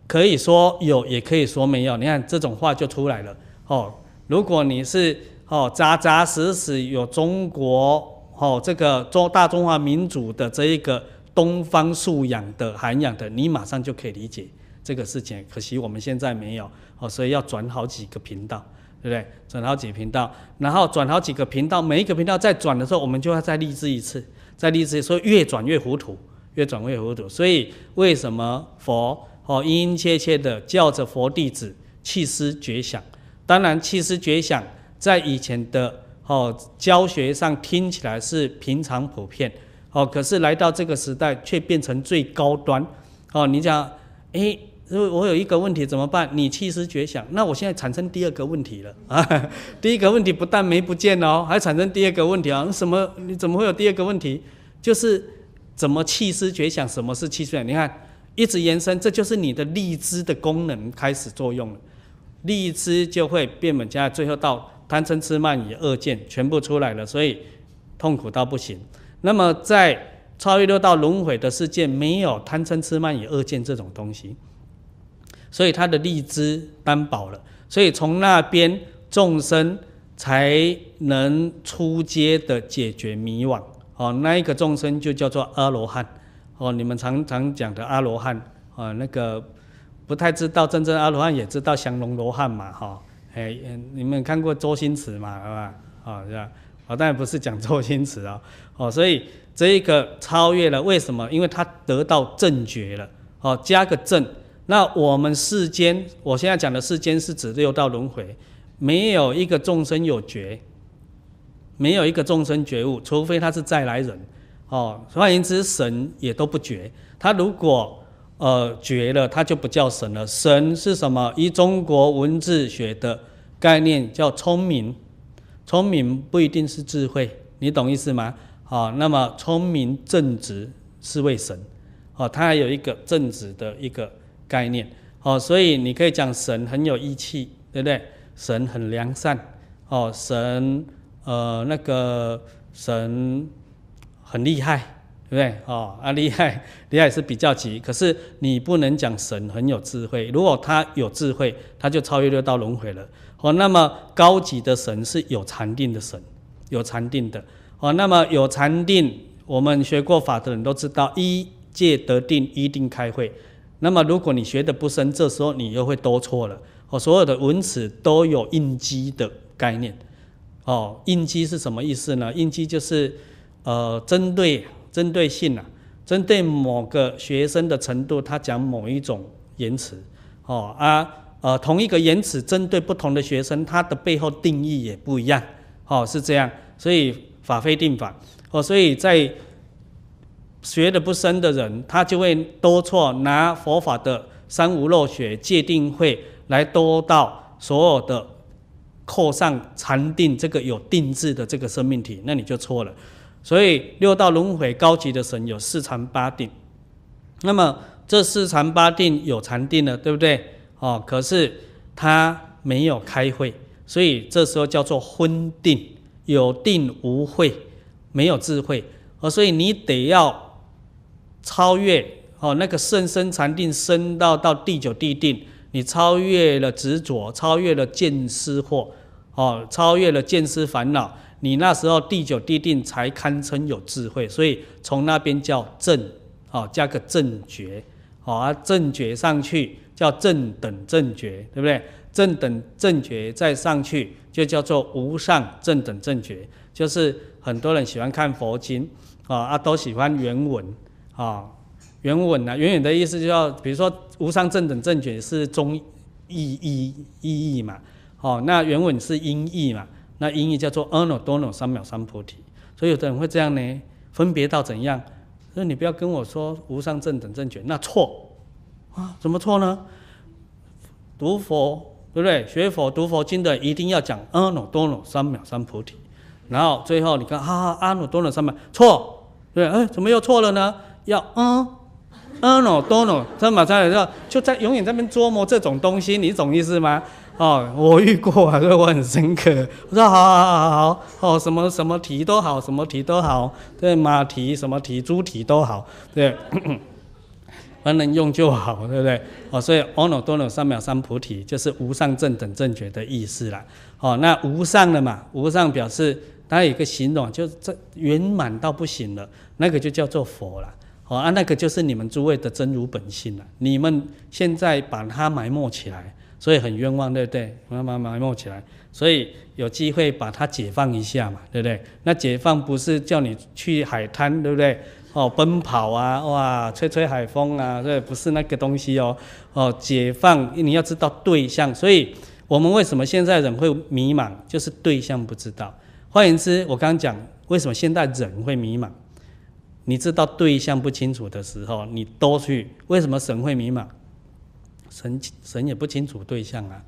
可以说有，也可以说没有。你看这种话就出来了哦。如果你是。哦，扎扎实实有中国哦，这个中大中华民族的这一个东方素养的涵养的，你马上就可以理解这个事情。可惜我们现在没有哦，所以要转好几个频道，对不对？转好几频道，然后转好几个频道，每一个频道再转的时候，我们就要再立志一次，再立志一次，所以越转越糊涂，越转越糊涂。所以为什么佛哦，殷殷切切的叫着佛弟子弃思绝想？当然弃思绝想。在以前的哦教学上听起来是平常普遍哦，可是来到这个时代却变成最高端哦。你讲，诶，我有一个问题怎么办？你弃思绝想，那我现在产生第二个问题了啊。第一个问题不但没不见哦，还产生第二个问题啊？什么？你怎么会有第二个问题？就是怎么弃思绝想？什么是弃思想？你看一直延伸，这就是你的立知的功能开始作用了，立知就会变本加厉，最后到。贪嗔痴慢疑二见全部出来了，所以痛苦到不行。那么在超越六道轮回的世界，没有贪嗔痴慢疑二见这种东西，所以他的立知担保了。所以从那边众生才能出阶的解决迷惘。哦，那一个众生就叫做阿罗汉。哦，你们常常讲的阿罗汉，哦，那个不太知道真正阿罗汉，也知道降龙罗汉嘛，哈。哎，你们看过周星驰嘛？是吧？啊，是吧？哦，当然不是讲周星驰啊。哦，所以这一个超越了，为什么？因为他得到正觉了。哦，加个正。那我们世间，我现在讲的世间是指六道轮回，没有一个众生有觉，没有一个众生觉悟，除非他是再来人。哦，换言之，神也都不觉。他如果呃，觉了，他就不叫神了。神是什么？以中国文字学的概念叫聪明，聪明不一定是智慧，你懂意思吗？好，那么聪明正直是为神，哦，他还有一个正直的一个概念，哦，所以你可以讲神很有义气，对不对？神很良善，哦，神呃那个神很厉害。对不对？哦，啊，厉害，厉害是比较级，可是你不能讲神很有智慧。如果他有智慧，他就超越六道轮回了。哦，那么高级的神是有禅定的神，有禅定的。哦，那么有禅定，我们学过法的人都知道，一戒得定，一定开慧。那么如果你学的不深，这时候你又会多错了。哦，所有的文词都有应机的概念。哦，应机是什么意思呢？应机就是呃，针对。针对性啊，针对某个学生的程度，他讲某一种言辞，哦啊呃，同一个言辞针对不同的学生，它的背后定义也不一样，哦是这样，所以法非定法，哦所以在学的不深的人，他就会多错，拿佛法的三无漏学戒定慧来多到所有的扣上禅定这个有定制的这个生命体，那你就错了。所以六道轮回高级的神有四禅八定，那么这四禅八定有禅定了，对不对？哦，可是他没有开会，所以这时候叫做昏定，有定无会，没有智慧。哦，所以你得要超越哦那个甚深禅定，升到到第九地定，你超越了执着，超越了见思惑，哦，超越了见思烦恼，你那时候第九地定才堪称有智慧。所以从那边叫正，哦，加个正觉，哦，啊，正觉上去叫正等正觉，对不对？正等正觉再上去就叫做无上正等正觉，就是很多人喜欢看佛经，啊啊，都喜欢原文，啊。原文呢、原文的意思就要，比如说无上正等正觉是中意义意义嘛，哦，那原文是音译嘛，那音译叫做阿耨多罗三藐三菩提。所以有的人会这样呢，分别到怎样？所以你不要跟我说无上正等正觉，那错啊？怎么错呢？读佛对不对？学佛读佛经的一定要讲阿耨多罗三藐三菩提，然后最后你看哈哈阿耨多罗三藐错，对，哎，怎么又错了呢？要嗯。阿耨多罗三藐三菩提，就在永远在那边琢磨这种东西，你懂意思吗？哦，我遇过啊，所以我很深刻。我说好好好好好，哦，什么什么题都好，什么题都好，对，马蹄什么蹄，猪蹄都好，对，反正用就好，对不对？哦，所以阿耨多罗三藐三菩提就是无上正等正觉的意思啦。哦，那无上的嘛，无上表示它有一个形容，就是这圆满到不行了，那个就叫做佛了。哦啊，那个就是你们诸位的真如本性了。你们现在把它埋没起来，所以很冤枉，对不对？慢慢埋没起来，所以有机会把它解放一下嘛，对不对？那解放不是叫你去海滩，对不对？哦，奔跑啊，哇，吹吹海风啊，这不是那个东西哦。哦，解放你要知道对象，所以我们为什么现在人会迷茫，就是对象不知道。换言之，我刚刚讲为什么现在人会迷茫。你知道对象不清楚的时候，你都去。为什么神会迷茫？神神也不清楚对象啊，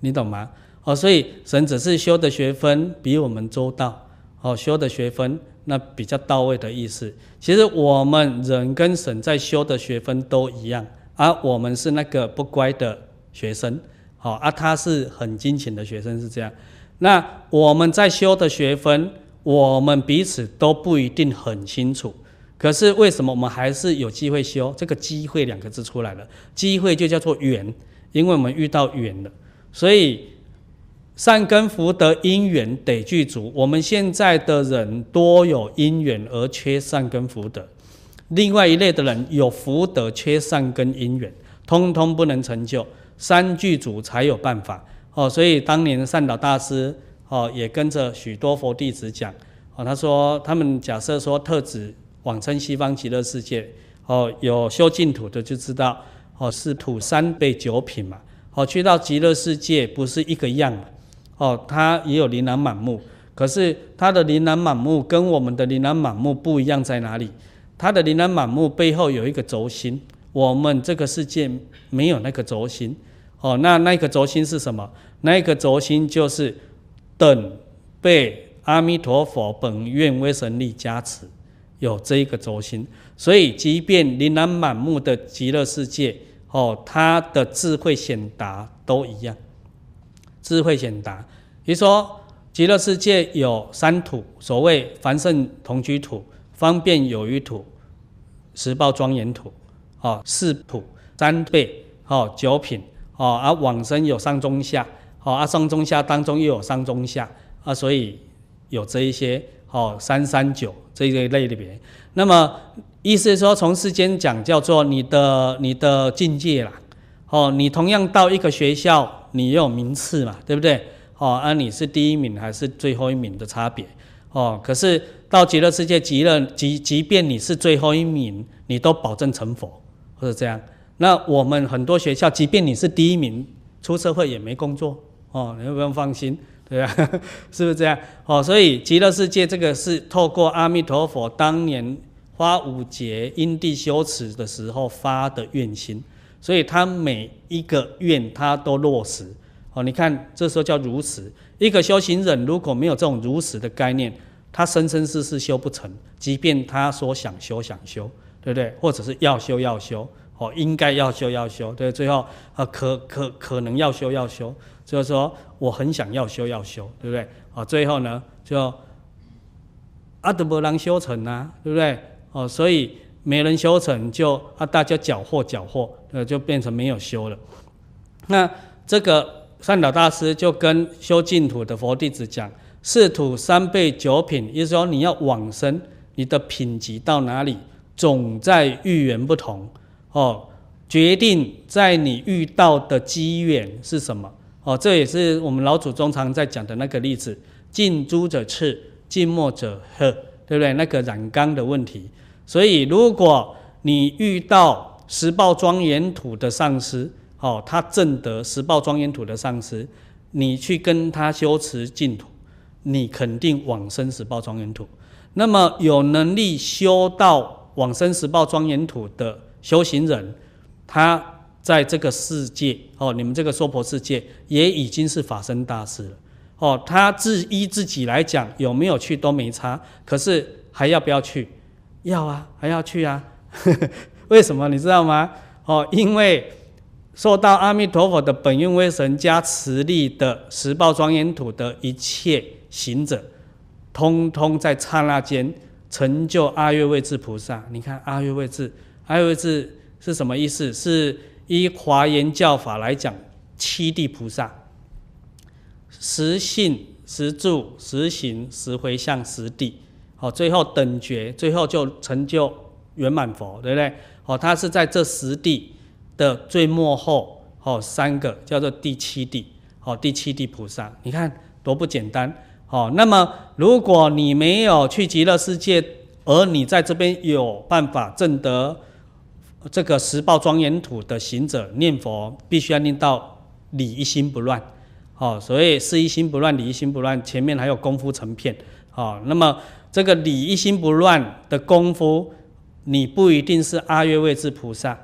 你懂吗？哦，所以神只是修的学分比我们周到，哦，修的学分那比较到位的意思。其实我们人跟神在修的学分都一样，而、我们是那个不乖的学生，好，而他是很精勤的学生，是这样。那我们在修的学分，我们彼此都不一定很清楚。可是为什么我们还是有机会修？这个“机会”两个字出来了，机会就叫做缘，因为我们遇到缘了，所以善根福德因缘得具足。我们现在的人多有因缘而缺善根福德，另外一类的人有福德缺善根因缘，通通不能成就，三具足才有办法哦。所以当年善导大师哦也跟着许多佛弟子讲哦，他说他们假设说特指。往生西方极乐世界，哦，有修净土的就知道，哦，是土三倍九品嘛，哦，去到极乐世界不是一个样嘛，哦，它也有琳琅满目，可是它的琳琅满目跟我们的琳琅满目不一样在哪里？它的琳琅满目背后有一个轴心，我们这个世界没有那个轴心，哦，那那个轴心是什么？那个轴心就是等被阿弥陀佛本愿威神力加持。有这一个轴心，所以即便琳琅满目的极乐世界，哦，它的智慧显达都一样。智慧显达，比如说极乐世界有三土，所谓凡圣同居土、方便有余土、十报庄严土，哦，四土三倍，哦，九品，哦，而往生有上中下，哦，而上中下当中又有上中下，啊，所以有这一些。哦，三三九这一类里边，那么意思是说，从世间讲叫做你的你的境界啦。哦，你同样到一个学校，你也有名次嘛，对不对？哦，啊，你是第一名还是最后一名的差别？哦，可是到极乐世界极乐，即即便你是最后一名，你都保证成佛，或者这样。那我们很多学校，即便你是第一名，出社会也没工作。哦，你不用放心。对啊，是不是这样？哦，所以极乐世界这个是透过阿弥陀佛当年花五劫因地修持的时候发的愿心，所以他每一个愿他都落实。哦，你看这时候叫如实。一个修行人如果没有这种如实的概念，他生生世世修不成，即便他说想修想修，对不对？或者是要修要修，哦，应该要修要修，对，最后啊可可可能要修要修。就是说，我很想要修要修，对不对？哦，最后呢，就阿德伯兰修成啊，对不对？哦，所以没人修成就，啊大家搅和搅和，呃，就变成没有修了。那这个善导大师就跟修净土的佛弟子讲：四土三辈九品，也就是说你要往生，你的品级到哪里，总在遇缘不同哦，决定在你遇到的机缘是什么哦。这也是我们老祖宗常在讲的那个例子：近朱者赤，近墨者黑，对不对？那个染缸的问题。所以如果你遇到十报庄严土的上师，哦，他正得十报庄严土的上师，你去跟他修持净土，你肯定往生十报庄严土。那么有能力修到往生十报庄严土的修行人，他在这个世界，哦，你们这个娑婆世界也已经是法身大师了。哦，他自依自己来讲，有没有去都没差。可是还要不要去？要啊，还要去啊。为什么你知道吗？哦，因为。受到阿弥陀佛的本愿威神加持力的十报庄严土的一切行者，通通在刹那间成就阿月位智菩萨。你看阿月位智，阿月位智是什么意思？是依华严教法来讲，七地菩萨，十信、十住、十行、十回向、十地。好，最后等觉，最后就成就圆满佛，对不对？好，他是在这十地。的最末后，哦，三个叫做第七地，哦，第七地菩萨，你看多不简单，哦，那么如果你没有去极乐世界，而你在这边有办法证得这个十报庄严土的行者念佛，必须要念到理一心不乱，哦，所以事一心不乱，理一心不乱，前面还有功夫成片，哦，那么这个理一心不乱的功夫，你不一定是阿月位置菩萨。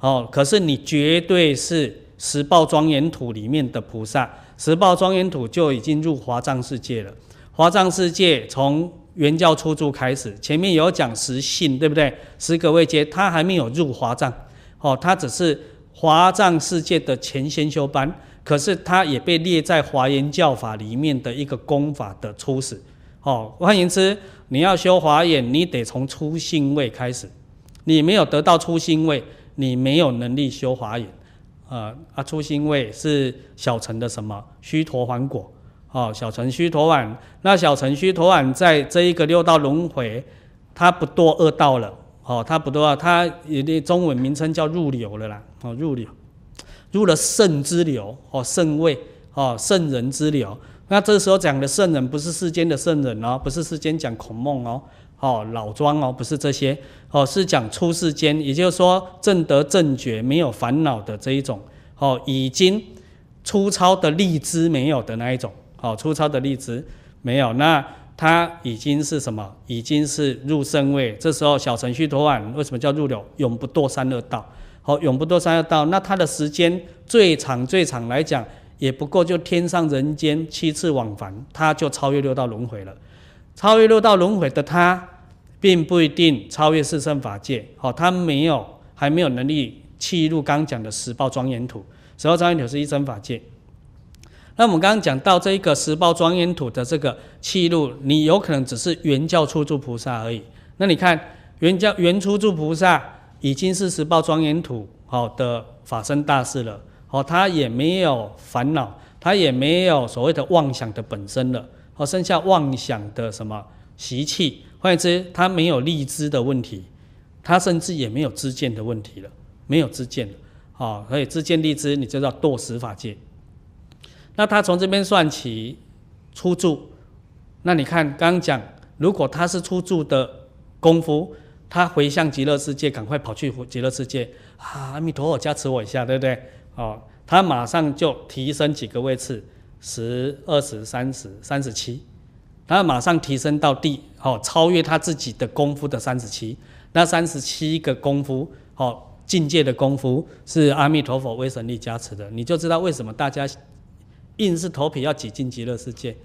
哦，可是你绝对是十报庄严土里面的菩萨，十报庄严土就已经入华藏世界了。华藏世界从原教初住开始，前面有讲十信，对不对？十个位阶，他还没有入华藏，哦，他只是华藏世界的前先修班，可是他也被列在华严教法里面的一个功法的初始。哦，换言之，你要修华严，你得从初心位开始，你没有得到初心位。你没有能力修华严，啊啊！初心位是小乘的什么须陀洹果，哦，小乘须陀洹，那小乘须陀洹在这一个六道轮回，它不堕恶道了，哦，它不堕，它也的中文名称叫入流了啦，哦，入流，入了圣之流，哦，圣位，哦，圣人之流。那这时候讲的圣人不是世间的圣人哦，不是世间讲孔孟哦。哦，老庄哦，不是这些。哦，是讲出世间，也就是说正得正觉没有烦恼的这一种。哦，已经粗糙的利知没有的那一种。哦，粗糙的利知没有，那他已经是什么？已经是入圣位。这时候小乘须陀洹为什么叫入流？永不堕三恶道。好、永不堕三恶道，那他的时间最长最长来讲，也不过就天上人间七次往返，他就超越六道轮回了。超越六道轮回的他，并不一定超越四圣法界。好，他没有，还没有能力契入刚讲的十报庄严土。十报庄严土是一真法界。那我们刚刚讲到这一个十报庄严土的这个契入，你有可能只是原教初住菩萨而已。那你看，原教原初住菩萨已经是十报庄严土好的法身大士了。好，他也没有烦恼，他也没有所谓的妄想的本身了。哦，剩下妄想的什么习气，换言之，他没有立知的问题，他甚至也没有知见的问题了，没有知见了。好，所以知见立知，你就叫堕十法界。那他从这边算起出住，那你看刚刚讲，如果他是出住的功夫，他回向极乐世界，赶快跑去极乐世界啊！阿弥陀佛加持我一下，对不对？哦，他马上就提升几个位次。十、二十、三十、三十七，他马上提升到第，好超越他自己的功夫的三十七。那三十七个功夫，好境界的功夫是阿弥陀佛威神力加持的，你就知道为什么大家硬是头皮要挤进极乐世界。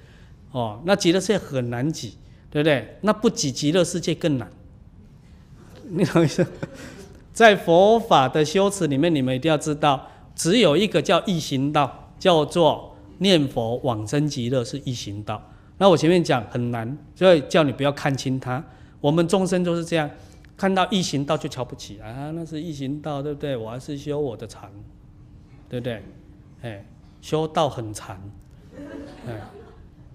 哦，那极乐世界很难挤，对不对？那不挤极乐世界更难。你懂意思？在佛法的修持里面，你们一定要知道，只有一个叫易行道，叫做。念佛往生极乐是易行道，那我前面讲很难，所以叫你不要看轻它。我们众生都是这样，看到易行道就瞧不起啊，那是易行道，对不对？我还是修我的禅，对不对？哎，修道很禅，哎，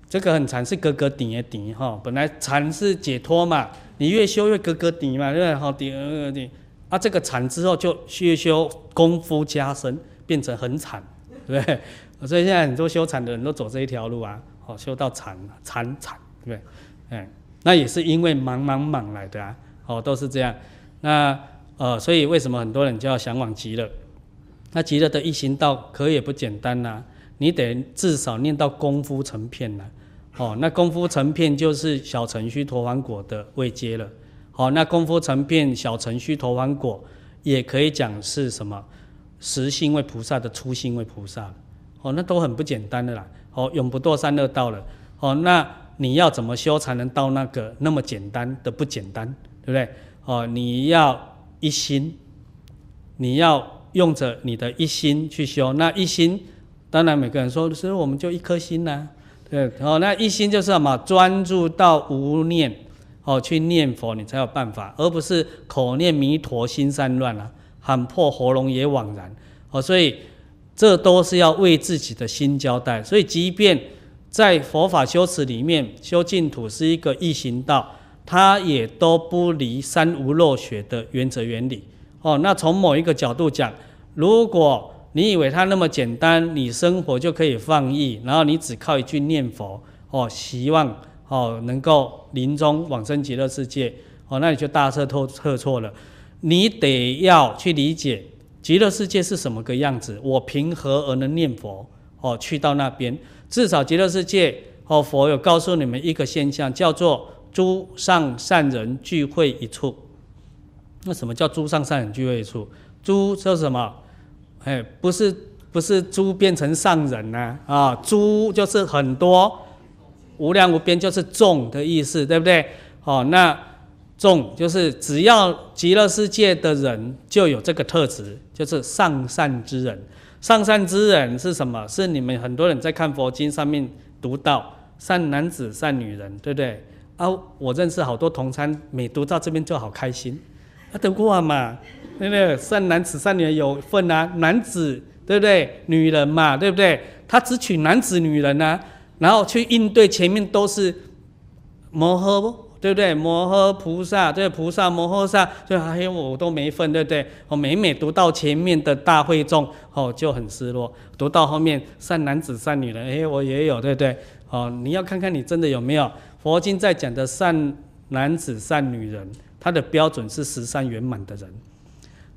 这个很禅是格格顶的顶哈，本来禅是解脱嘛，你越修越格格顶嘛，对不对？好顶格顶，啊，这个禅之后就越修功夫加深，变成很禅，对不对？所以现在很多修禅的人都走这一条路啊，哦，修到禅禅禅，对不对？哎，那也是因为忙忙忙来的啊，哦，都是这样。那呃，所以为什么很多人就要向往极乐？那极乐的一行道可也不简单呐、你得至少念到功夫成片呐。哦，那功夫成片就是小程序陀洹果的位阶了。好，那功夫成片小程序陀洹果，也可以讲是什么实性为菩萨的初心为菩萨。哦，那都很不简单的啦。哦，永不堕三恶道了。哦，那你要怎么修才能到那个那么简单的不简单，对不对？哦，你要一心，你要用着你的一心去修。那一心，当然每个人说，所以我们就一颗心呐、啊，对。哦，那一心就是什么？专注到无念，哦，去念佛，你才有办法，而不是口念弥陀心散乱啊，喊破喉咙也枉然。哦，所以。这都是要为自己的心交代，所以即便在佛法修持里面，修净土是一个易行道，它也都不离三无漏学的原则原理。哦，那从某一个角度讲，如果你以为它那么简单，你生活就可以放逸，然后你只靠一句念佛，哦，希望哦能够临终往生极乐世界，哦，那你就大错特错了。你得要去理解。极乐世界是什么个样子？我凭何而能念佛？哦，去到那边，至少极乐世界哦，佛有告诉你们一个现象，叫做诸上善人聚会一处。那什么叫诸上善人聚会处？诸说什么？哎，不是不是猪变成上人呢啊，啊，诸就是很多，无量无边就是众的意思，对不对？哦，那。众就是只要极乐世界的人就有这个特质，就是上善之人。上善之人是什么？是你们很多人在看佛经上面读到善男子、善女人，对不对？啊，我认识好多同参，每读到这边就好开心。啊，读过嘛？对不对？善男子、善女人有份啊，男子对不对？女人嘛，对不对？他只取男子、女人啊，然后去应对前面都是摩诃不？对不对？摩诃菩萨，对菩萨摩诃萨，对还有我都没份，对不对？我每每读到前面的大会众，哦，就很失落；读到后面善男子、善女人，哎，我也有，对不对？哦，你要看看你真的有没有佛经在讲的善男子、善女人，他的标准是十善圆满的人，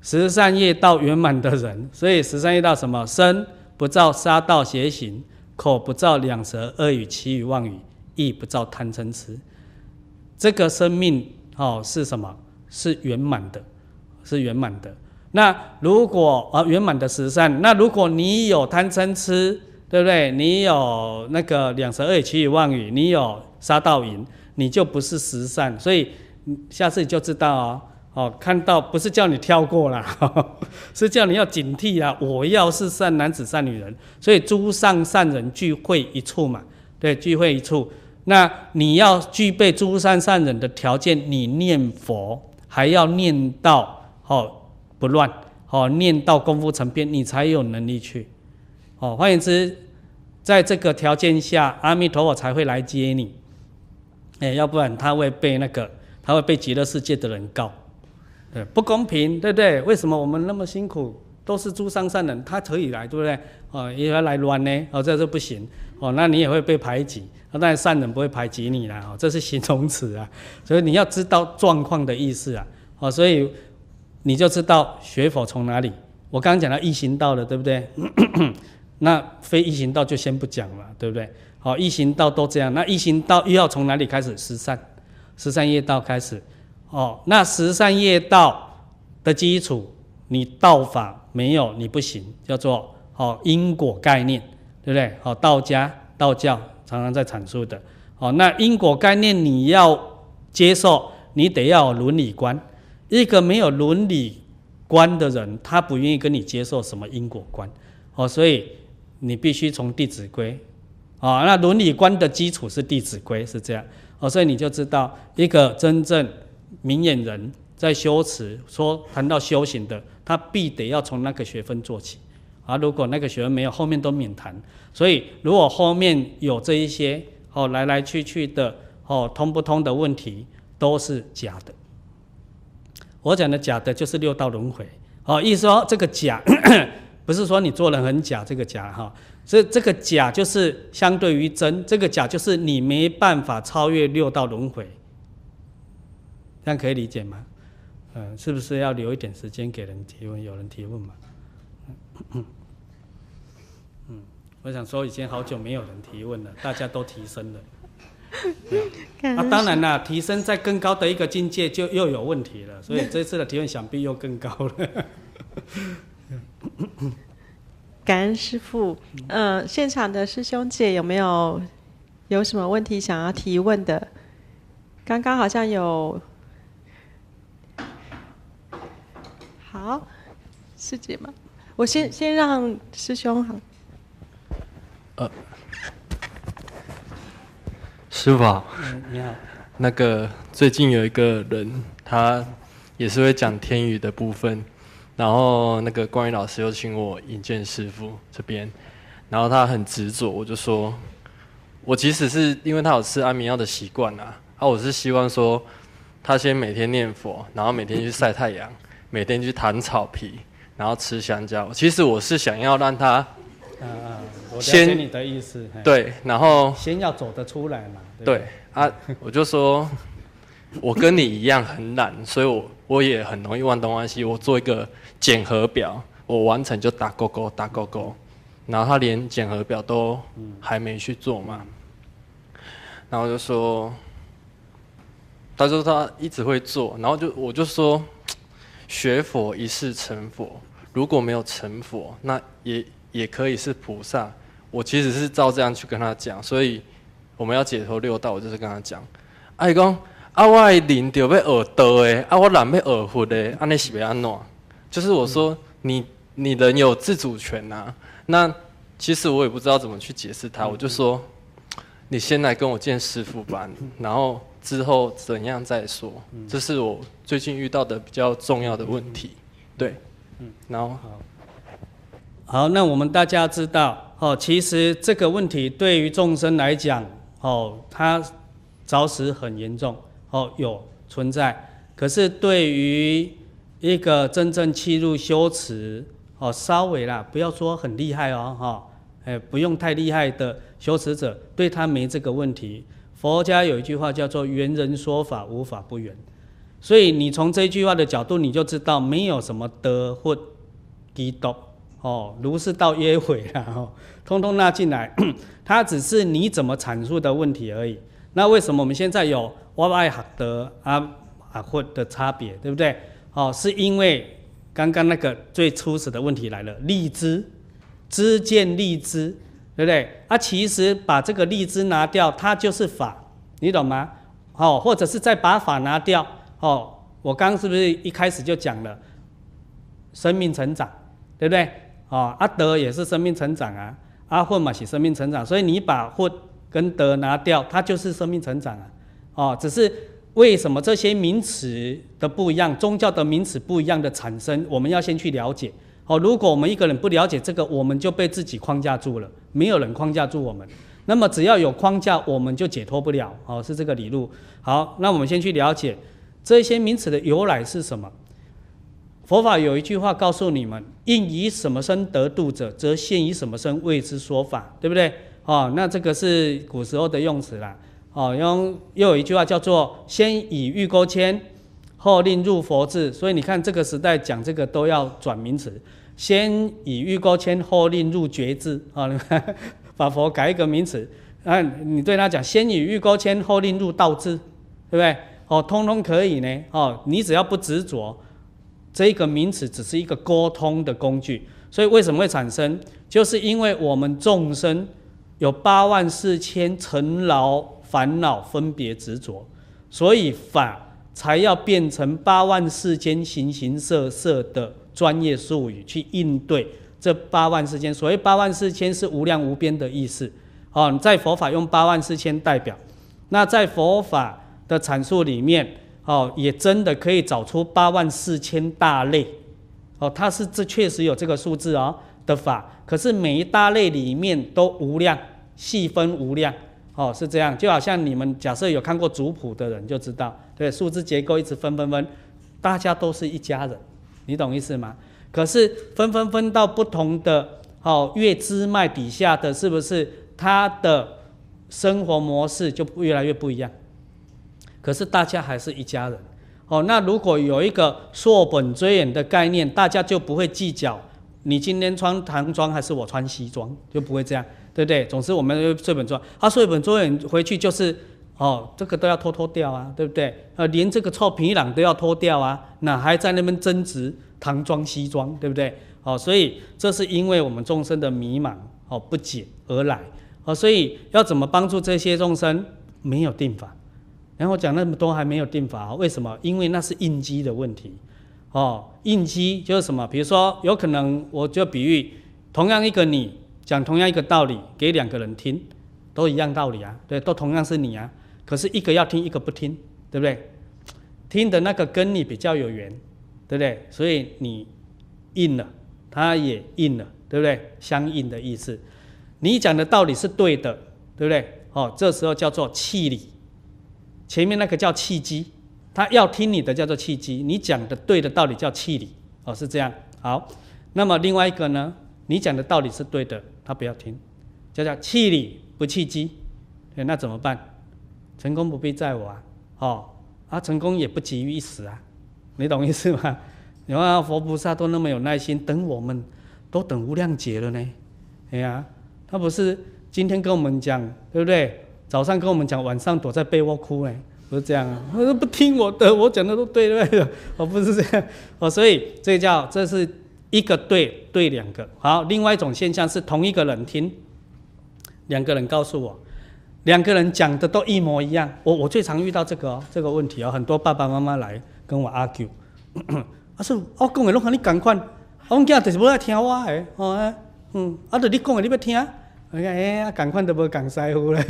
十善业道圆满的人。所以十善业道什么？身不造杀盗邪行，口不造两舌恶语綺语妄语，意不造贪嗔痴。这个生命哦是什么？是圆满的，是圆满的。那如果啊圆满的十善，那如果你有贪嗔痴，对不对？你有那个两舌恶语綺语妄语，你有杀盗淫，你就不是十善。所以下次你就知道哦，哦，看到不是叫你跳过啦，是叫你要警惕啊！我要是善男子善女人，所以诸上善人聚会一处嘛，对，聚会一处。那你要具备诸上善人的条件，你念佛还要念到哦不乱哦，念到功夫成片，你才有能力去哦。换言之，在这个条件下，阿弥陀佛才会来接你。哎，要不然他会被那个，他会被极乐世界的人告，对，不公平，对不对？为什么我们那么辛苦，都是诸上善人，他可以来，对不对？哦，也要来乱呢，哦，这是不行，哦，那你也会被排挤。当然善人不会排挤你啦，哦，这是形容词啊，所以你要知道状况的意思啊，哦，所以你就知道学佛从哪里。我刚刚讲到易行道了，对不对？那非易行道就先不讲了，对不对？好，易行道都这样，那易行道又要从哪里开始？失善，十三业道开始。哦，那十三业道的基础，你道法没有你不行，叫做好因果概念，对不对？哦，道家道教。常常在阐述的，哦，那因果概念你要接受，你得要有伦理观。一个没有伦理观的人，他不愿意跟你接受什么因果观，哦，所以你必须从《弟子规》，哦，那伦理观的基础是《弟子规》，是这样，哦，所以你就知道，一个真正明眼人在修持，说谈到修行的，他必得要从那个学分做起。啊，如果那个学问没有，后面都免谈。所以如果后面有这一些哦来来去去的哦通不通的问题，都是假的。我讲的假的就是六道轮回。哦，意思说这个假，不是说你做人很假，这个假哈，这这个假就是相对于真，这个假就是你没办法超越六道轮回。这样可以理解吗？嗯，是不是要留一点时间给人提问？有人提问吗？嗯，我想说，已经好久没有人提问了，大家都提升了。啊，当然啦，提升在更高的一个境界就又有问题了，所以这次的提问想必又更高了。感恩师傅，嗯、呃，现场的师兄姐有没有有什么问题想要提问的？刚刚好像有。好，师姐吗？我先先让师兄好。呃，师傅好。嗯，你好。那个最近有一个人，他也是会讲天语的部分，然后那个关于老师又请我引荐师傅这边，然后他很执着，我就说，我即使是因为他有吃安眠药的习惯啊，啊，我是希望说，他先每天念佛，然后每天去晒太阳。每天去弹草皮，然后吃香蕉。其实我是想要让他，嗯嗯，我了解你的意思。对，然后先要走得出来嘛。对，对啊，我就说，我跟你一样很懒，所以我我也很容易忘东忘西。我做一个检核表，我完成就打勾勾，打勾勾。然后他连检核表都还没去做嘛，然后就说，他说他一直会做，然后就我就说。学佛一世成佛，如果没有成佛，那也也可以是菩萨。我其实是照这样去跟他讲，所以我们要解脱六道，我就是跟他讲。阿姨讲，啊我的灵就要学道诶，啊我人要学佛诶，安尼是要安怎？就是我说，你你人有自主权呐、啊。那其实我也不知道怎么去解释他，我就说，你先来跟我见师傅吧，然后。之后怎样再说？这是我最近遇到的比较重要的问题。对，嗯，然后好，好，那我们大家知道，哦，其实这个问题对于众生来讲，哦，他着实很严重，哦，有存在。可是对于一个真正契入修持，哦，稍微啦，不要说很厉害哦，哈，哎，不用太厉害的修持者，对他没这个问题。佛家有一句话叫做“圆人说法，无法不圆”，所以你从这句话的角度，你就知道没有什么得或低多哦，如是道耶毁啊，哦，通通纳进来，它只是你怎么阐述的问题而已。那为什么我们现在有哇爱哈德啊啊或的差别，对不对？哦，是因为刚刚那个最初始的问题来了，荔枝，知见荔枝。对不对？啊，其实把这个荔枝拿掉，它就是法，你懂吗？哦，或者是再把法拿掉，哦，我刚是不是一开始就讲了，生命成长，对不对？哦，阿德也是生命成长啊，阿混嘛是生命成长，所以你把混跟德拿掉，它就是生命成长啊。哦，只是为什么这些名词的不一样，宗教的名词不一样的产生，我们要先去了解。哦，如果我们一个人不了解这个，我们就被自己框架住了。没有人框架住我们，那么只要有框架，我们就解脱不了。哦，是这个理路。好，那我们先去了解这些名词的由来是什么。佛法有一句话告诉你们：应以什么身得度者，则现以什么身为之说法，对不对？哦，那这个是古时候的用词啦。哦，用又有一句话叫做：先以欲钩牵，后令入佛智。所以你看这个时代讲这个都要转名词。先以欲钩牵，后令入觉智啊！把佛改一个名词，啊，你对他讲，先以欲钩牵，后令入道智，对不对？哦，通通可以呢。哦，你只要不执着，这个名词只是一个沟通的工具。所以为什么会产生？就是因为我们众生有八万四千尘劳烦恼分别执着，所以法才要变成八万四千形形色色的。专业术语去应对这八万四千，所谓八万四千是无量无边的意思。哦，在佛法用八万四千代表，那在佛法的阐述里面，哦，也真的可以找出八万四千大类。哦，它是这确实有这个数字哦。的法，可是每一大类里面都无量，细分无量，哦，是这样。就好像你们假设有看过族谱的人就知道，对，数字结构一直分分分，大家都是一家人，你懂意思吗？可是分分分到不同的哦，月支脉底下的是不是他的生活模式就越来越不一样？可是大家还是一家人。哦，那如果有一个溯本追源的概念，大家就不会计较你今天穿唐装还是我穿西装，就不会这样，对不对？总之我们溯本追源，啊，溯本追源回去就是，哦，这个都要脱脱掉啊，对不对？呃，连这个臭皮囊都要脱掉啊，那还在那边争执唐装西装，对不对？哦，所以这是因为我们众生的迷茫哦不解而来，哦，所以要怎么帮助这些众生？没有定法。然后讲那么多还没有定法，为什么？因为那是应机的问题，哦，应机就是什么？比如说，有可能我就比喻，同样一个你讲同样一个道理给两个人听，都一样道理啊，对，都同样是你啊，可是一个要听，一个不听，对不对？听的那个跟你比较有缘，对不对？所以你应了，他也应了，对不对？相应的意思，你讲的道理是对的，对不对？哦，这时候叫做气理。前面那个叫契机，他要听你的叫做契机，你讲的对的道理叫气理，哦，是这样。好，那么另外一个呢，你讲的道理是对的，他不要听，叫叫契理不契机，那怎么办？成功不必在我啊，哦，啊，成功也不急于一时啊，你懂意思吗？你看佛菩萨都那么有耐心，等我们都等无量劫了呢，哎呀，他不是今天跟我们讲，对不对？早上跟我们讲，晚上躲在被窝哭呢，不是这样啊？他说不听我的，我讲的都对对的，我，不是这样哦，所以这叫这是一个对对两个好，另外一种现象是同一个人听，两个人告诉我，两个人讲的都一模一样。我我最常遇到这个哦，这个问题哦，很多爸爸妈妈来跟我 argue，他说我讲的拢和你赶快，我囝就是不爱听我的，哦，嗯，啊，就你讲的你要听。你看，哎，赶快都不讲师傅了，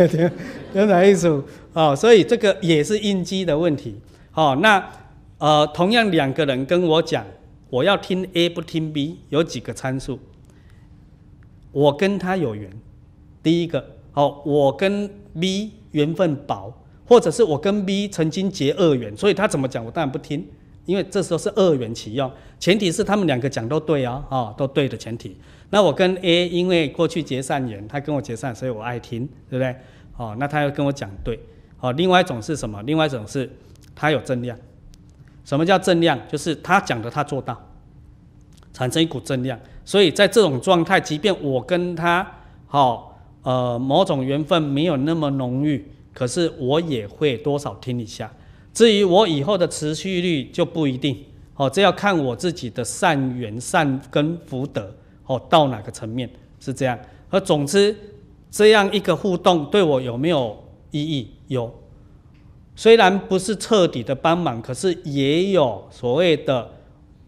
有哪意思？哦，所以这个也是应激的问题。哦，那呃，同样两个人跟我讲，我要听 A 不听 B，有几个参数。我跟他有缘，第一个，哦，我跟 B 缘分薄，或者是我跟 B 曾经结恶缘，所以他怎么讲，我当然不听，因为这时候是恶缘起用，前提是他们两个讲都对啊，哦，都对的前提。那我跟 A 因为过去结善缘，他跟我结善，所以我爱听，对不对？哦，那他要跟我讲对，哦，另外一种是什么？另外一种是他有正量。什么叫正量？就是他讲的他做到，产生一股正量。所以在这种状态，即便我跟他好，呃，某种缘分没有那么浓郁，可是我也会多少听一下。至于我以后的持续率就不一定，哦，这要看我自己的善缘、善根福德。哦，到哪个层面是这样？而总之，这样一个互动对我有没有意义？有，虽然不是彻底的帮忙，可是也有所谓的，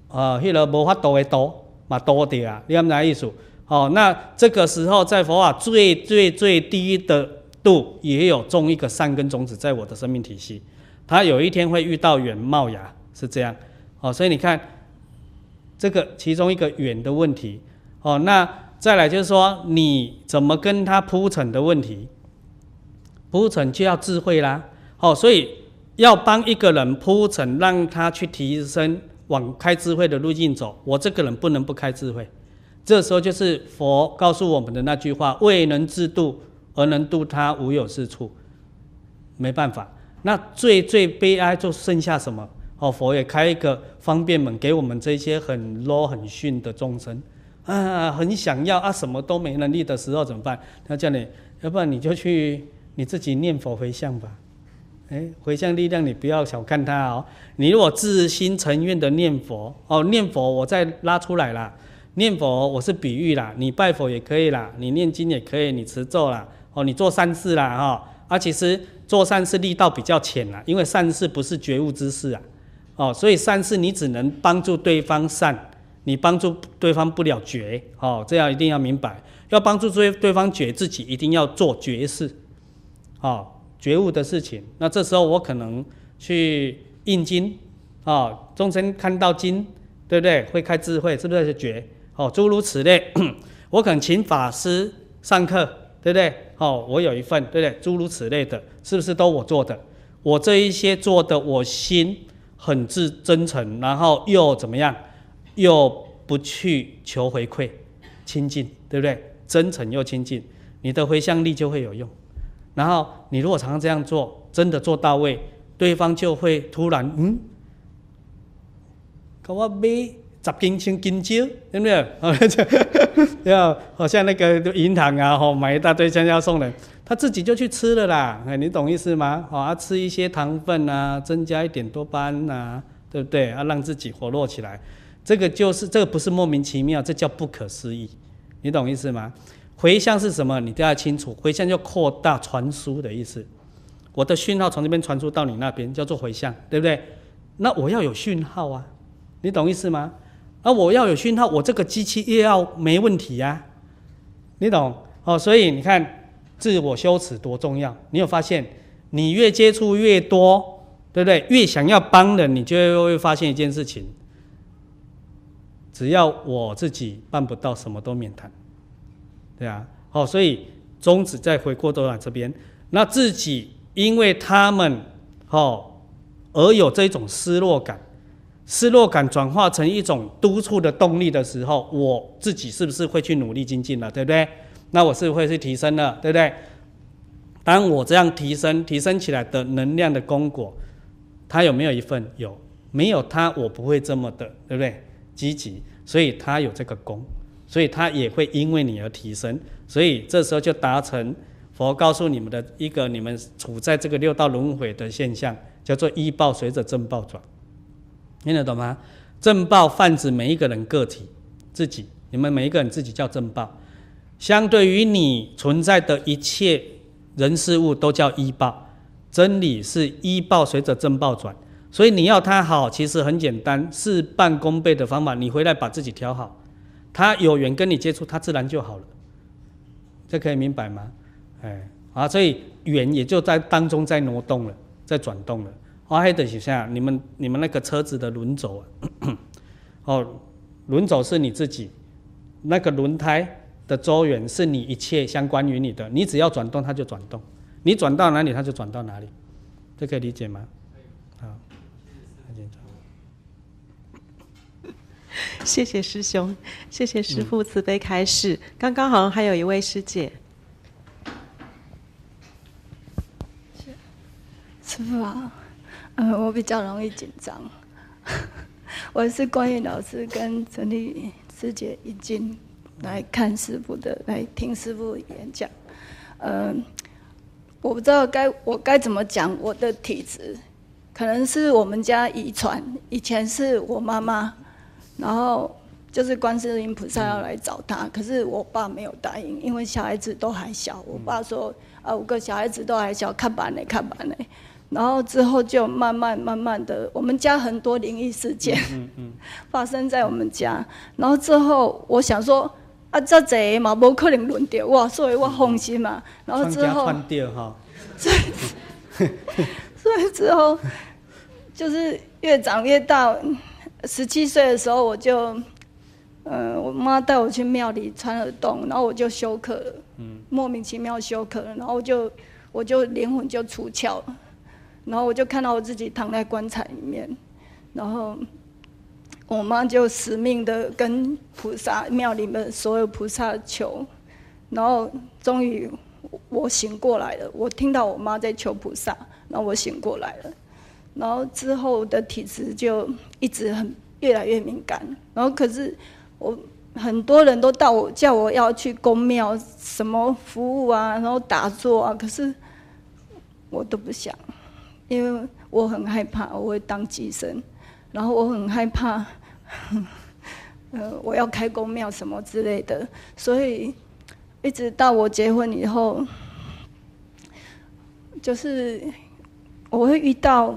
呃，迄个无法度的多嘛多点啊，你明白意思？哦，那这个时候在佛法最最最低的度，也有种一个善根种子在我的生命体系，他有一天会遇到缘冒芽，是这样。哦，所以你看，这个其中一个缘的问题。哦，那再来就是说，你怎么跟他铺陈的问题，铺陈就要智慧啦。哦，所以要帮一个人铺陈，让他去提升往开智慧的路径走。我这个人不能不开智慧。这时候就是佛告诉我们的那句话：未能自度而能度他，无有是处。没办法，那最最悲哀就剩下什么？哦，佛也开一个方便门给我们这些很 low 很逊的众生。啊，很想要啊，什么都没能力的时候怎么办？他叫你，要不然你就去你自己念佛回向吧。哎，回向力量你不要小看它哦。你如果自心诚愿的念佛哦，念佛我再拉出来啦。念佛我是比喻啦，你拜佛也可以啦，你念经也可以，你持咒啦，哦，你做善事啦哈。啊，其实做善事力道比较浅啦，因为善事不是觉悟之事啊。哦，所以善事你只能帮助对方善。你帮助对方不了觉，哦，这样一定要明白。要帮助对对方觉，自己一定要做觉事，哦，觉悟的事情。那这时候我可能去印经，啊，众生看到经，对不对？会开智慧，是不是觉？哦，诸如此类，我可能请法师上课，对不对？哦，我有一份，对不对？诸如此类的，是不是都我做的？我这一些做的，我心很至真诚，然后又怎么样？又不去求回馈，亲近，对不对？真诚又亲近，你的回向力就会有用。然后你如果常常这样做，真的做到位，对方就会突然嗯，给我买十斤千金蕉，对不对？要好像那个银行啊，吼买一大堆香蕉送人，他自己就去吃了啦。哎，你懂意思吗？啊，吃一些糖分啊，增加一点多巴胺啊，对不对？啊，让自己活络起来。这个就是这个不是莫名其妙，这叫不可思议，你懂意思吗？回向是什么？你都要清楚，回向就扩大传输的意思。我的讯号从这边传输到你那边，叫做回向，对不对？那我要有讯号啊，你懂意思吗？啊，我要有讯号，我这个机器也要没问题呀，啊，你懂？哦，所以你看自我修持多重要。你有发现，你越接触越多，对不对？越想要帮人，你就会发现一件事情。只要我自己办不到，什么都免谈，对啊，好，所以宗旨再回过头来这边，那自己因为他们，哦，而有这种失落感，失落感转化成一种督促的动力的时候，我自己是不是会去努力精进了，对不对？那我是不会去提升了，对不对？当我这样提升，提升起来的能量的功果，他有没有一份？有，没有他，我不会这么的，对不对？积极，所以他有这个功，所以他也会因为你而提升，所以这时候就达成佛告诉你们的一个你们处在这个六道轮回的现象，叫做依报随着正报转，听得懂吗？正报泛指每一个人个体自己，你们每一个人自己叫正报，相对于你存在的一切人事物都叫依报，真理是依报随着正报转。所以你要他好，其实很简单，事半功倍的方法。你回来把自己调好，他有缘跟你接触，他自然就好了。这可以明白吗？哎，啊，所以缘也就在当中在挪动了，在转动了。好，还等一下你们你们那个车子的轮轴啊，哦，轮轴是你自己，那个轮胎的周缘是你一切相关于你的，你只要转动它就转动，你转到哪里它就转到哪里，这可以理解吗？谢谢师兄，谢谢师父慈悲开示。刚刚好像还有一位师姐，师父啊，嗯，我比较容易紧张。我是观音老师跟陈丽师姐已经来看师父的，来听师父演讲。嗯，我不知道该我该怎么讲我的体质，可能是我们家遗传，以前是我妈妈。然后就是观世音菩萨要来找他，可是我爸没有答应，因为小孩子都还小。我爸说：“啊，五个小孩子都还小，看吧呢，看吧呢。”然后之后就慢慢慢慢的，我们家很多灵异事件发生在我们家。然后之后我想说：“啊，这这嘛，不可能轮到我，所以我放心嘛。”然后之后，所以 所以之后就是越长越大。十七岁的时候，我就，呃，我妈带我去庙里穿耳洞，然后我就休克了，嗯，莫名其妙休克了，然后我就，我就灵魂就出窍了，然后我就看到我自己躺在棺材里面，然后我妈就死命的跟菩萨庙里面所有菩萨求，然后终于我醒过来了，我听到我妈在求菩萨，然后我醒过来了。然后之后的体质就一直很越来越敏感，然后可是我很多人都到我叫我要去宫庙什么服务啊，然后打坐啊，可是我都不想，因为我很害怕我会当寄生，然后我很害怕，呃，我要开宫庙什么之类的，所以一直到我结婚以后，就是我会遇到。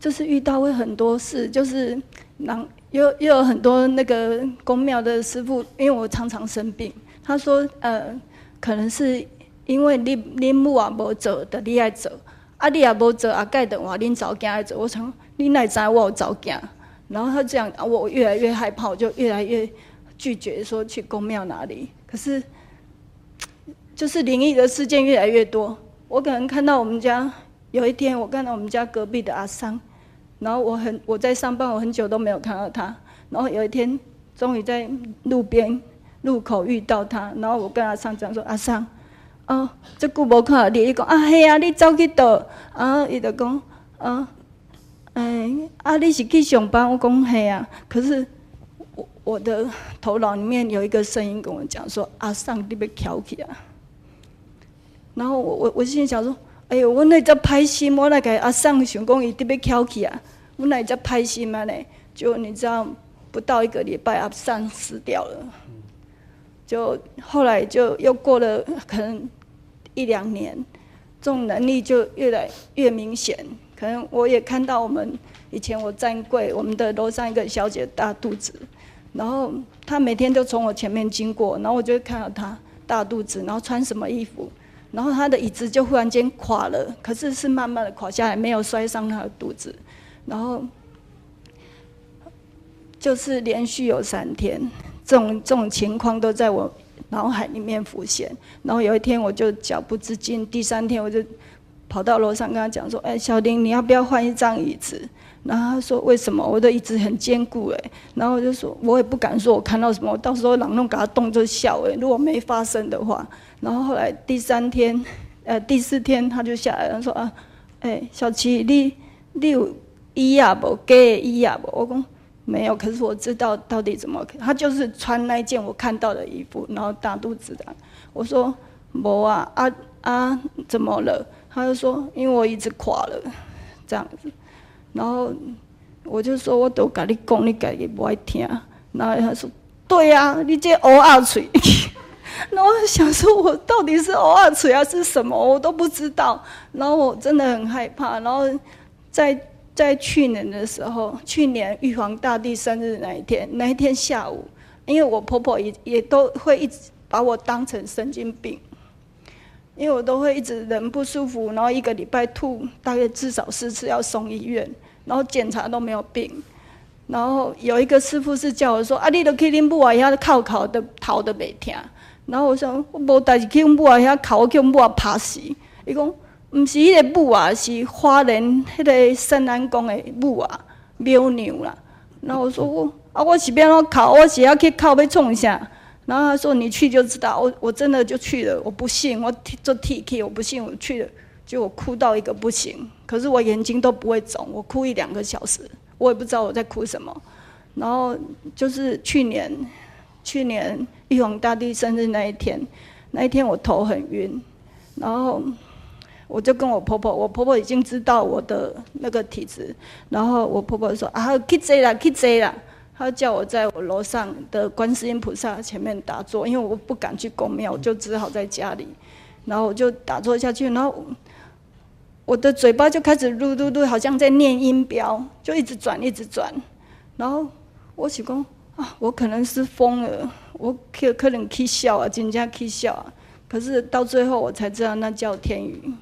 就是遇到会很多事，就是然又又有很多那个宫庙的师傅，因为我常常生病，他说呃，可能是因为你你母啊无做的你爱做，啊你也无做啊盖的话恁早惊爱做，我想你哪知我早惊，然后他这样，我越来越害怕，我就越来越拒绝说去宫庙哪里。可是，就是灵异的事件越来越多。我可能看到我们家有一天，我看到我们家隔壁的阿桑，然后我很我在上班，我很久都没有看到他。然后有一天，终于在路边路口遇到他，然后我跟阿桑讲说：“阿桑，哦，这久无看到你，伊讲啊，嘿啊，你走去倒？啊，伊就讲啊，哎，啊，你是去上班？我讲嘿啊，可是。”我我的头脑里面有一个声音跟我讲说：“阿桑，你别挑起啊！”然后我我我心里想说：“哎呦，我那只歹心，我那个阿桑想讲伊特别挑起啊，我那只歹心嘛呢？就你知道，不到一个礼拜，阿桑死掉了。就后来就又过了可能一两年，这种能力就越来越明显。可能我也看到我们以前我站柜，我们的楼上一个小姐大肚子。”然后她每天都从我前面经过，然后我就看到她大肚子，然后穿什么衣服，然后他的椅子就忽然间垮了，可是是慢慢的垮下来，没有摔伤他的肚子。然后就是连续有三天，这种这种情况都在我脑海里面浮现。然后有一天我就脚不自禁，第三天我就跑到楼上跟他讲说：“哎，小林，你要不要换一张椅子？”然后他说：“为什么我的椅子很坚固？”哎，然后我就说：“我也不敢说我看到什么，我到时候朗弄给他动就笑。”哎，如果没发生的话，然后后来第三天，呃，第四天他就下来，他说：“啊，哎，小琪，你你有衣啊不？给衣啊不？”我讲没有，可是我知道到底怎么，他就是穿那件我看到的衣服，然后大肚子的。我说：“没啊，啊啊，怎么了？”他就说：“因为我一直垮了，这样子。”然后我就说，我都跟你讲，你自己不爱听。然后他说，对呀、啊，你这乌鸦嘴。然后想说，我到底是偶尔吃还是什么？我都不知道。然后我真的很害怕。然后在在去年的时候，去年玉皇大帝生日那一天，那一天下午，因为我婆婆也也都会一直把我当成神经病。因为我都会一直人不舒服，然后一个礼拜吐大概至少四次要送医院，然后检查都没有病。然后有一个师傅是叫我说：“啊，你都去恁母啊，遐哭哭的逃的每天。”然后我想我无代志去阮母啊，遐哭我叫阮母啊拍死。伊讲毋是迄个母啊，是花莲迄个圣安宫的母啊，庙娘啦。然后我说我啊，我是变怎哭，我是要去哭要创啥？然后他说：“你去就知道。”我我真的就去了。我不信，我做 T K，我不信，我去了，结果哭到一个不行。可是我眼睛都不会肿，我哭一两个小时，我也不知道我在哭什么。然后就是去年，去年玉皇大帝生日那一天，那一天我头很晕，然后我就跟我婆婆，我婆婆已经知道我的那个体质，然后我婆婆说：“啊，去坐啦，去坐啦。”她叫我在我楼上的观世音菩萨前面打坐，因为我不敢去宫庙，我就只好在家里。然后我就打坐下去，然后我的嘴巴就开始噜噜噜，好像在念音标，就一直转一直转。然后我想说啊，我可能是疯了，我可可能起笑啊，真正起笑啊。可是到最后我才知道那叫天语，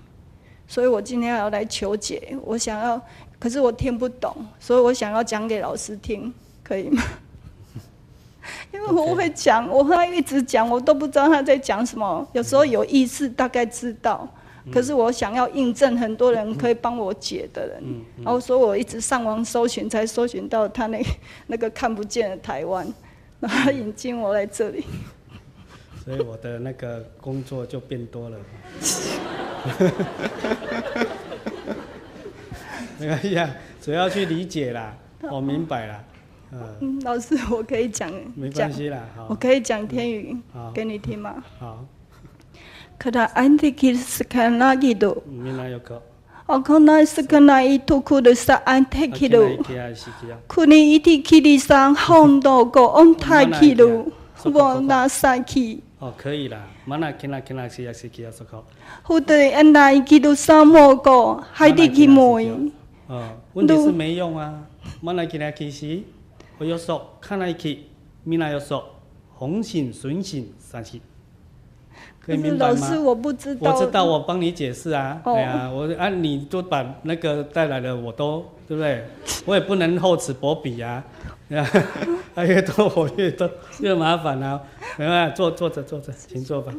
所以我今天要来求解。我想要，可是我听不懂，所以我想要讲给老师听。可以吗？因为我会讲，我和他一直讲，我都不知道他在讲什么。有时候有意识，大概知道，可是我想要印证很多人可以帮我解的人，然后所以我一直上网搜寻，才搜寻到他那 那个看不见的台湾，然后引进我来这里。所以我的那个工作就变多了。没关系啊，主要去理解啦，我明白了。嗯，老师，我可以讲，没关系啦，我可以讲天语，好，给你听吗？好。可他安提基斯坎那吉多。米那有可。哦，可那斯坎那伊图库的萨安提基多。库尼伊提基里桑红多个安泰基多，我那赛基。哦，可以啦。马那基那基那西亚西基亚索考。胡德安那伊基多沙莫个海蒂基莫伊。哦，问题是没用啊。马那基那基西。我有说，看来去，米那有说，红心、顺心、三心。可以明白吗？老师，我不知道。我知道，我帮你解释啊。哦、对啊，我啊，你都把那个带来了，我都对不对？我也不能厚此薄彼啊。啊，越多我越多越麻烦啊。没办法，坐坐着坐着，请坐吧。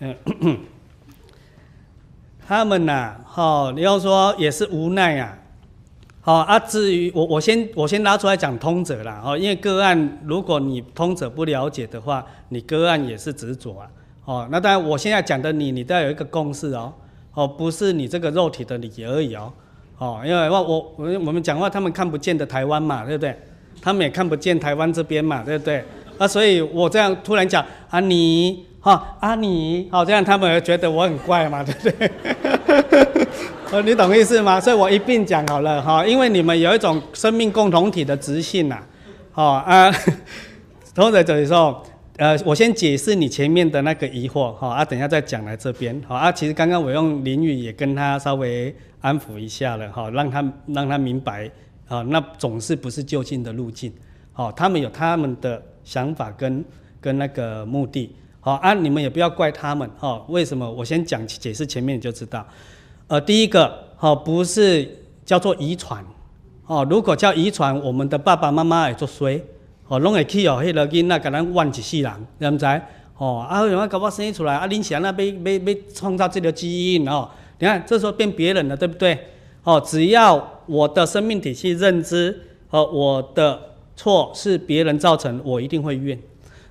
嗯，他们呐、哦，你要说也是无奈啊。好啊，至于我，我先我先拉出来讲通者啦。哦，因为个案，如果你通者不了解的话，你个案也是执着啊。哦，那当然，我现在讲的你，你都要有一个共识哦。哦，不是你这个肉体的你而已哦。哦，因为我我我我们讲话，他们看不见的台湾嘛，对不对？他们也看不见台湾这边嘛，对不对？啊，所以我这样突然讲啊你，哈啊你，好，这样他们会觉得我很怪嘛，对不对？呃，你懂意思吗？所以我一并讲好了哈，因为你们有一种生命共同体的直性呐，哦啊，通则的时候，呃，我先解释你前面的那个疑惑哈，啊，等一下再讲来这边，好啊，其实刚刚我用淋语也跟他稍微安抚一下了哈，让他让他明白啊，那总是不是就近的路径，好，他们有他们的想法跟跟那个目的，好啊，你们也不要怪他们哈，为什么？我先讲解释前面你就知道。呃，第一个，好、不是叫做遗传，哦，如果叫遗传，我们的爸爸妈妈也做衰，哦，拢会去哦，迄个囡仔，甲咱怨一世人，知毋知？哦，啊，为什么搞我生出来，啊，恁想那要要要创造这个基因哦？你看，这时候变别人了，对不对？哦，只要我的生命体系认知和我的错是别人造成，我一定会怨。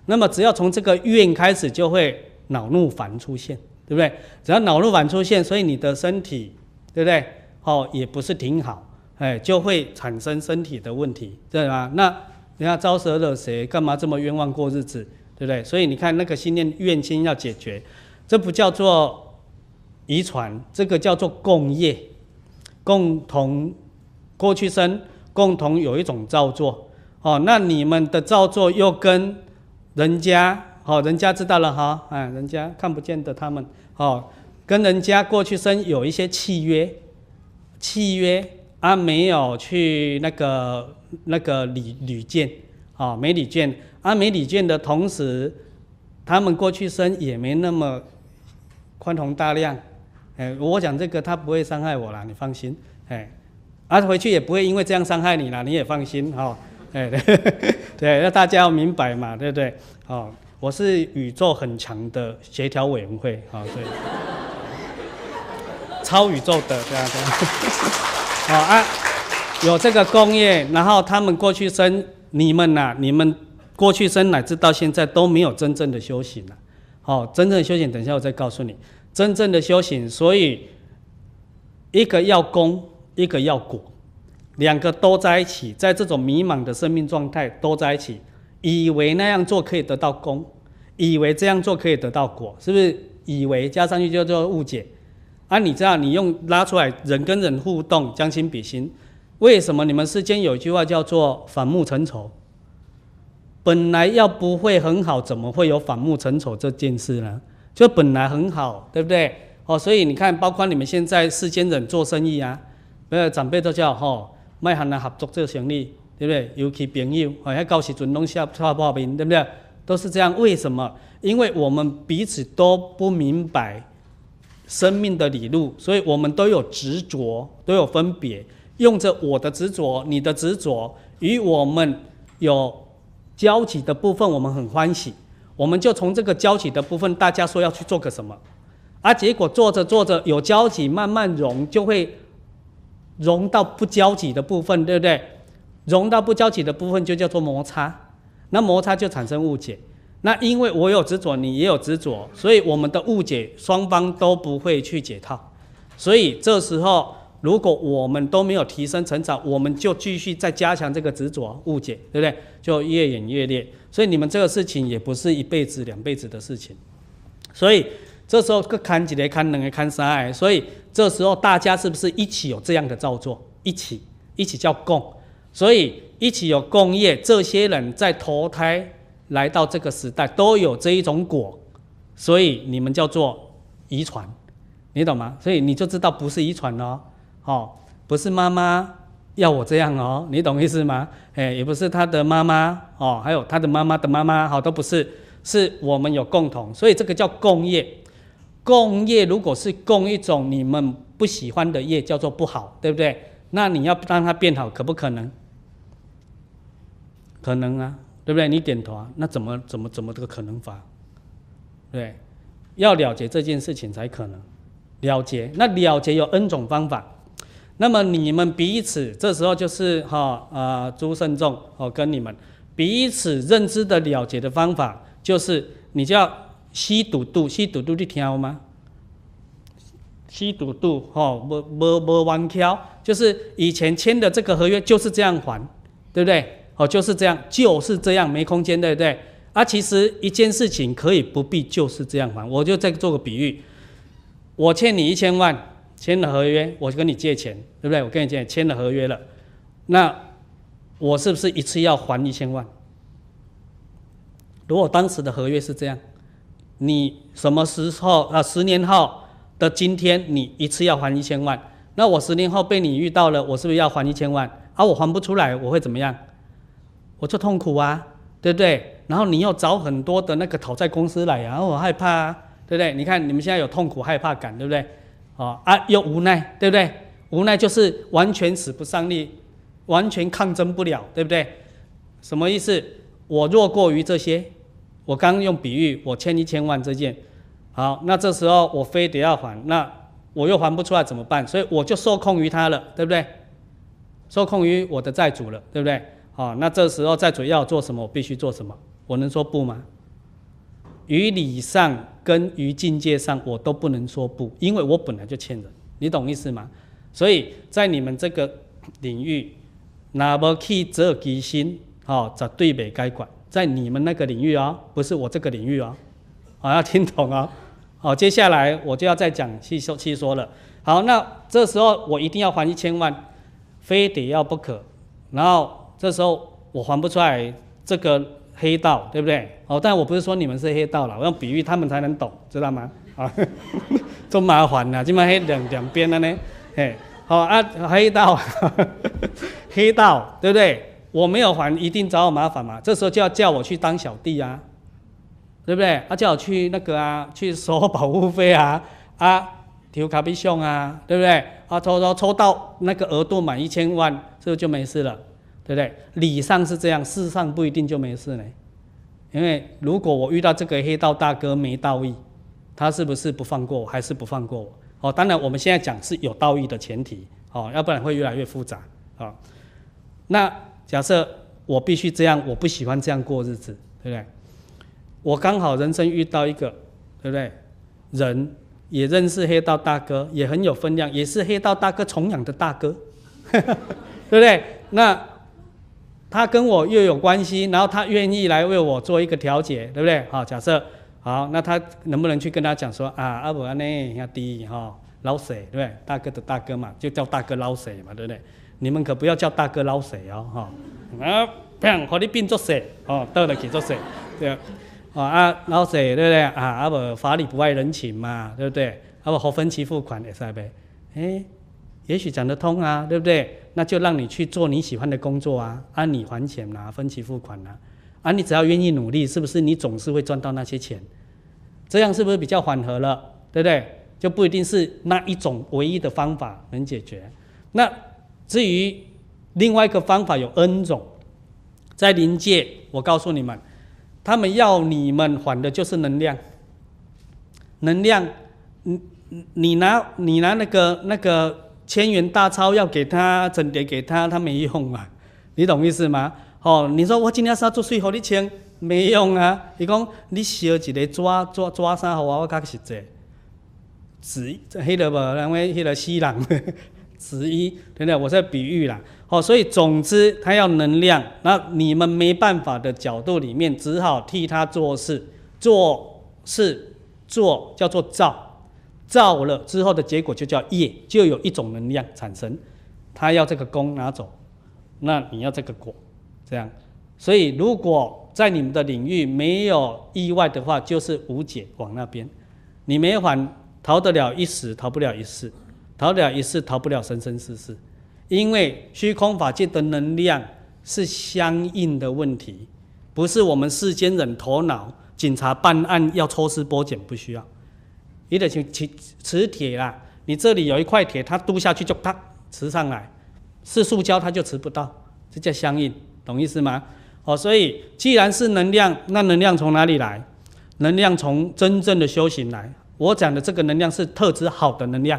那么，只要从这个怨开始，就会恼怒烦出现。对不对？只要恼怒烦出现，所以你的身体，对不对？哦，也不是挺好，哎，就会产生身体的问题，对吗？那你看招蛇惹谁？干嘛这么冤枉过日子？对不对？所以你看那个心念怨心要解决，这不叫做遗传，这个叫做共业，共同过去生共同有一种造作。哦，那你们的造作又跟人家。好，人家知道了哈，哎，人家看不见的他们，哦，跟人家过去生有一些契约，契约啊，没有去那个那个履履见，啊，没履见，啊，没履见的同时，他们过去生也没那么宽宏大量，哎，我讲这个他不会伤害我啦，你放心，哎，啊，回去也不会因为这样伤害你啦，你也放心，哈，哎，对，要大家要明白嘛，对不对？哦。我是宇宙很强的协调委员会啊，对，超宇宙的对 啊对啊，好啊，有这个工业，然后他们过去生，你们呐、你们过去生乃至到现在都没有真正的修行了，好，真正的修行，等一下我再告诉你，真正的修行，所以一个要功，一个要果，两个都在一起，在这种迷茫的生命状态都在一起，以为那样做可以得到功。以为这样做可以得到果，是不是？以为加上去就叫误解。啊，你知道，你用拉出来，人跟人互动，将心比心。为什么你们世间有一句话叫做反目成仇？本来要不会很好，怎么会有反目成仇这件事呢？就本来很好，对不对？哦，所以你看，包括你们现在世间人做生意啊，没有，长辈都叫吼，卖行人合作做生意，对不对？尤其朋友，哦，还到时阵拢下差破面，对不对？都是这样，为什么？因为我们彼此都不明白生命的理路，所以我们都有执着，都有分别，用着我的执着、你的执着，与我们有交集的部分，我们很欢喜，我们就从这个交集的部分，大家说要去做个什么，啊，结果做着做着有交集，慢慢融，就会融到不交集的部分，对不对？融到不交集的部分，就叫做摩擦。那摩擦就产生误解，那因为我有执着，你也有执着，所以我们的误解双方都不会去解套，所以这时候如果我们都没有提升成长，我们就继续再加强这个执着误解，对不对？就越演越烈，所以你们这个事情也不是一辈子两辈子的事情，所以这时候各看几个看两个看三个，所以这时候大家是不是一起有这样的造作？一起一起叫共，所以。一起有共业，这些人在投胎来到这个时代都有这一种果，所以你们叫做遗传，你懂吗？所以你就知道不是遗传哦，哦，不是妈妈要我这样哦，你懂意思吗？哎，也不是他的妈妈哦，还有他的妈妈的妈妈，好，都不是，是我们有共同，所以这个叫共业。共业如果是共一种你们不喜欢的业，叫做不好，对不对？那你要让它变好，可不可能？可能啊，对不对？你点头啊，那怎么怎么怎么这个可能法？对，要了结这件事情才可能了结。那了结有 N 种方法。那么你们彼此这时候就是哈啊，诸圣众哦，跟你们彼此认知的了结的方法，就是你叫。吸堵堵，吸堵堵，你听有吗？吸堵堵，吼，无无无弯挑，就是以前签的这个合约就是这样还，对不对？哦，就是这样，就是这样，没空间，对不对？啊，其实一件事情可以不必就是这样还，我就再做个比喻，我欠你一千万，签了合约，我就跟你借钱，对不对？我跟你借，签了合约了，那我是不是一次要还一千万？如果当时的合约是这样。你什么时候啊？十年后的今天，你一次要还一千万，那我十年后被你遇到了，我是不是要还一千万？啊，我还不出来，我会怎么样？我就痛苦啊，对不对？然后你又找很多的那个讨债公司来，然后我害怕啊，对不对？你看你们现在有痛苦害怕感，对不对？啊啊，又无奈，对不对？无奈就是完全使不上力，完全抗争不了，对不对？什么意思？我弱过于这些。我刚用比喻，我欠一千万这件，好，那这时候我非得要还，那我又还不出来怎么办？所以我就受控于他了，对不对？受控于我的债主了，对不对？好，那这时候债主要做什么，我必须做什么？我能说不吗？于理上跟于境界上，我都不能说不，因为我本来就欠人，你懂意思吗？所以在你们这个领域，那么去做机心，哦，绝对美该管。在你们那个领域哦，不是我这个领域哦，好，要听懂哦。好，接下来我就要再讲细说细说了。好，那这时候我一定要还一千万，非得要不可。然后这时候我还不出来，这个黑道对不对？哦，但我不是说你们是黑道了，我用比喻他们才能懂，知道吗？啊，这么麻烦呐，这么黑两两边的呢？嘿，好啊，黑道，黑道对不对？我没有还，一定找我麻烦嘛？这时候就要叫我去当小弟啊，对不对？啊，叫我去那个啊，去收保护费啊，啊，丢卡比熊啊，对不对？啊，抽抽抽到那个额度满一千万，是不是就没事了？对不对？理上是这样，事实上不一定就没事呢。因为如果我遇到这个黑道大哥没道义，他是不是不放过我，还是不放过我？哦，当然我们现在讲是有道义的前提，哦，要不然会越来越复杂啊，那。假设我必须这样，我不喜欢这样过日子，对不对？我刚好人生遇到一个，对不对？人也认识黑道大哥，也很有分量，也是黑道大哥崇仰的大哥，对不对？那他跟我又有关系，然后他愿意来为我做一个调解，对不对？好，假设好，那他能不能去跟他讲说啊，阿伯安呢，兄弟哈，老舍，对不对？大哥的大哥嘛，就叫大哥老舍嘛，对不对？你们可不要叫大哥老舍哦，哈啊，砰，和你并作谁哦，到了去做谁，对啊，啊捞谁对不对啊？阿伯法理不外人情嘛，对不对？阿伯和分期付款也是呗，哎，也许讲得通啊，对不对？那就让你去做你喜欢的工作啊，按你还钱呐、啊，分期付款呐、啊，啊你只要愿意努力，是不是你总是会赚到那些钱？这样是不是比较缓和了？对不对？就不一定是那一种唯一的方法能解决，那。至于另外一个方法有 N 种，在灵界，我告诉你们，他们要你们还的就是能量。能量，你你拿你拿那个那个千元大钞要给他整叠给他，他没用啊，你懂意思吗？哦，你说我今天是要做税，好你钱没用啊。你讲你烧一个抓抓抓啥好啊？我较实际，纸黑的不？因为黑的西人。十一，对不对？我在比喻啦，好，所以总之他要能量，那你们没办法的角度里面，只好替他做事，做事做叫做造，造了之后的结果就叫业，就有一种能量产生，他要这个功拿走，那你要这个果，这样，所以如果在你们的领域没有意外的话，就是无解往那边，你没还逃得了一时，逃不了一世。逃得了一世，逃不了生生世世，因为虚空法界的能量是相应的问题，不是我们世间人头脑警察办案要抽丝剥茧，不需要，你得去磁磁铁啦。你这里有一块铁，它嘟下去就啪磁上来，是塑胶它就磁不到，这叫相应，懂意思吗？哦，所以既然是能量，那能量从哪里来？能量从真正的修行来。我讲的这个能量是特指好的能量，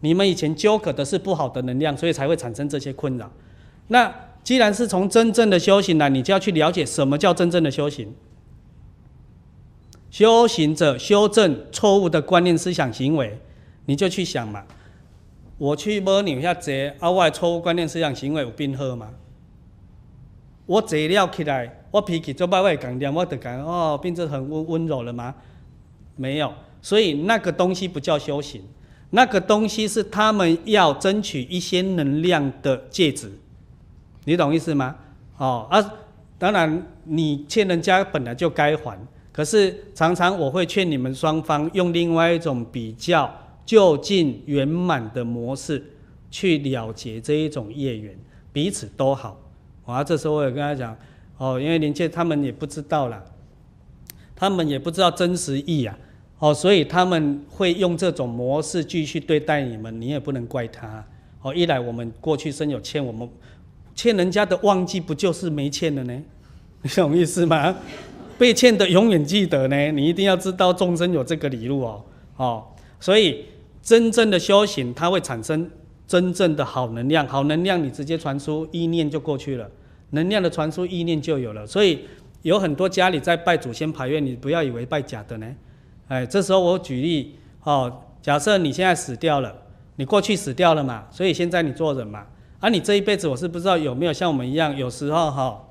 你们以前纠葛的是不好的能量，所以才会产生这些困扰。那既然是从真正的修行来，你就要去了解什么叫真正的修行。修行者修正错误的观念、思想、行为，你就去想嘛。我去摸你一下这啊，我的错误观念、思想、行为有变好吗？我坐了起来，我脾气做歹，我会讲点，我就讲哦，变成很温温柔了吗？没有，所以那个东西不叫修行，那个东西是他们要争取一些能量的戒指，你懂意思吗？哦啊，当然你欠人家本来就该还。可是常常我会劝你们双方用另外一种比较就近圆满的模式去了结这一种业缘，彼此都好。啊，这时候我也跟他讲，哦，因为林切他们也不知道啦，他们也不知道真实意啊，哦，所以他们会用这种模式继续对待你们，你也不能怪他。哦，一来我们过去生有欠，我们欠人家的忘记不就是没欠了呢？你懂意思吗？被欠的永远记得呢，你一定要知道众生有这个理路哦，哦，所以真正的修行，它会产生真正的好能量，好能量你直接传输意念就过去了，能量的传输意念就有了。所以有很多家里在拜祖先牌位，你不要以为拜假的呢，哎，这时候我举例哦，假设你现在死掉了，你过去死掉了嘛，所以现在你做人嘛，啊，你这一辈子我是不知道有没有像我们一样，有时候哈、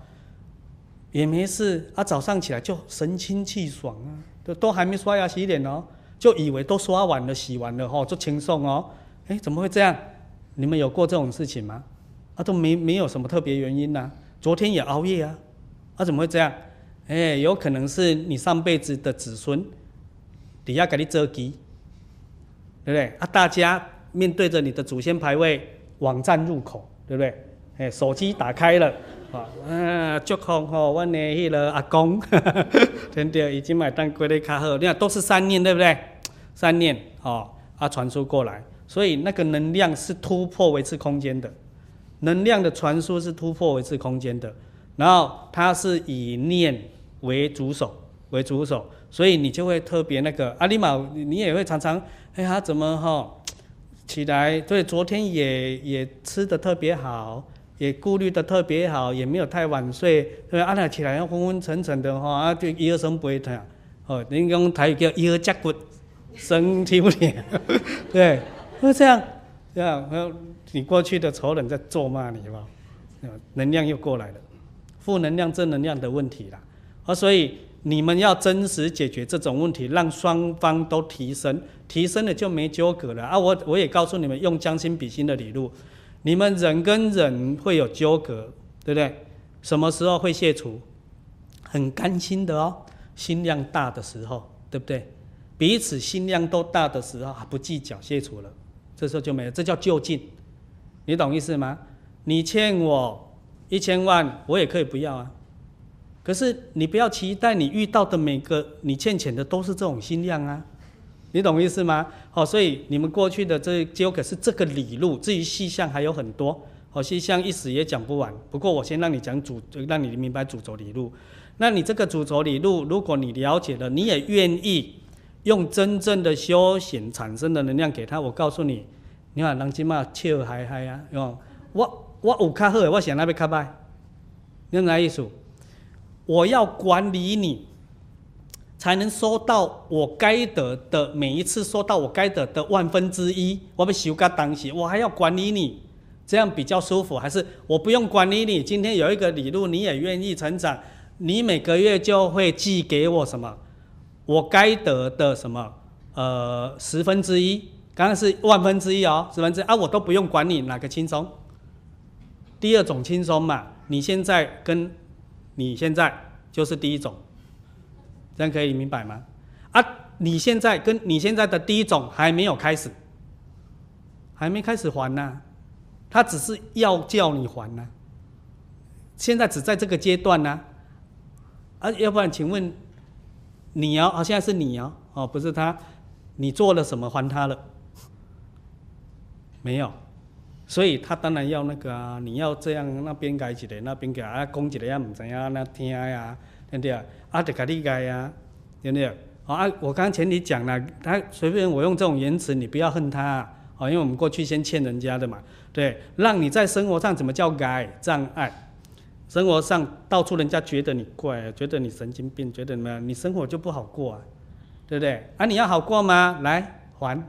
也没事啊，早上起来就神清气爽啊，都都还没刷牙洗脸哦，就以为都刷完了、洗完了吼，就轻松哦。哎，怎么会这样？你们有过这种事情吗？啊，都没没有什么特别原因呐、昨天也熬夜啊，啊，怎么会这样？哎，有可能是你上辈子的子孙底下给你遮基，对不对？啊，大家面对着你的祖先牌位，网站入口，对不对？哎，手机打开了。啊，祝福吼，我的迄个阿公，哈真的已经买单过得较好。你看都是三念，对不对？三念，哦，啊，传输过来，所以那个能量是突破维次空间的，能量的传输是突破维次空间的。然后它是以念为主手，为主手，所以你就会特别那个阿里玛，你也会常常，哎呀，怎么哈起来？对，昨天也也吃的特别好。也顾虑的特别好，也没有太晚睡，对吧？啊，那起来要昏昏沉沉的哈，啊，就腰酸背痛，哦，人讲台语叫腰夹骨，身体不灵，对，会这样，这样，你过去的仇人在咒骂你嘛，能量又过来了，负能量、正能量的问题啦，啊，所以你们要真实解决这种问题，让双方都提升，提升了就没纠葛了啊！我我也告诉你们，用将心比心的理路。你们人跟人会有纠葛，对不对？什么时候会卸除？很甘心的哦，心量大的时候，对不对？彼此心量都大的时候，不计较卸除了，这时候就没了，这叫就近。你懂意思吗？你欠我一千万，我也可以不要啊。可是你不要期待你遇到的每个你欠钱的都是这种心量啊。你懂意思吗？好，所以你们过去的这纠葛是这个理路，至于细项还有很多，好，细项一时也讲不完。不过我先让你讲主，让你明白主轴理路。那你这个主轴理路，如果你了解了，你也愿意用真正的修行产生的能量给他，我告诉你，你看人家嘛笑嗨嗨啊，我我有较好，我想那边较歹，你哪意思？我要管理你。才能收到我该得的每一次收到我该得的万分之一，我被修改当时，我还要管理你，这样比较舒服，还是我不用管理你？今天有一个理路，你也愿意成长，你每个月就会寄给我什么？我该得的什么？呃，十分之一，刚刚是万分之一哦，十分之一啊，我都不用管你，哪个轻松？第二种轻松嘛，你现在跟你现在就是第一种。这样可以明白吗？啊，你现在跟你现在的第一种还没有开始，还没开始还呢、他只是要叫你还呢、现在只在这个阶段呢、啊，要不然请问你哦，啊，现在是你哦，哦，不是他，你做了什么还他了？没有，所以他当然要那个啊，你要这样那边改几的，那边改啊，讲几的也唔知啊，那听呀，对不对？啊，得改你改呀，对不对？啊，我刚刚前提讲了，他随便我用这种言辞，你不要恨他啊，因为我们过去先欠人家的嘛，对，让你在生活上怎么叫改障碍？生活上到处人家觉得你怪，觉得你神经病，觉得怎么样？你生活就不好过啊，对不对？啊，你要好过吗？来还，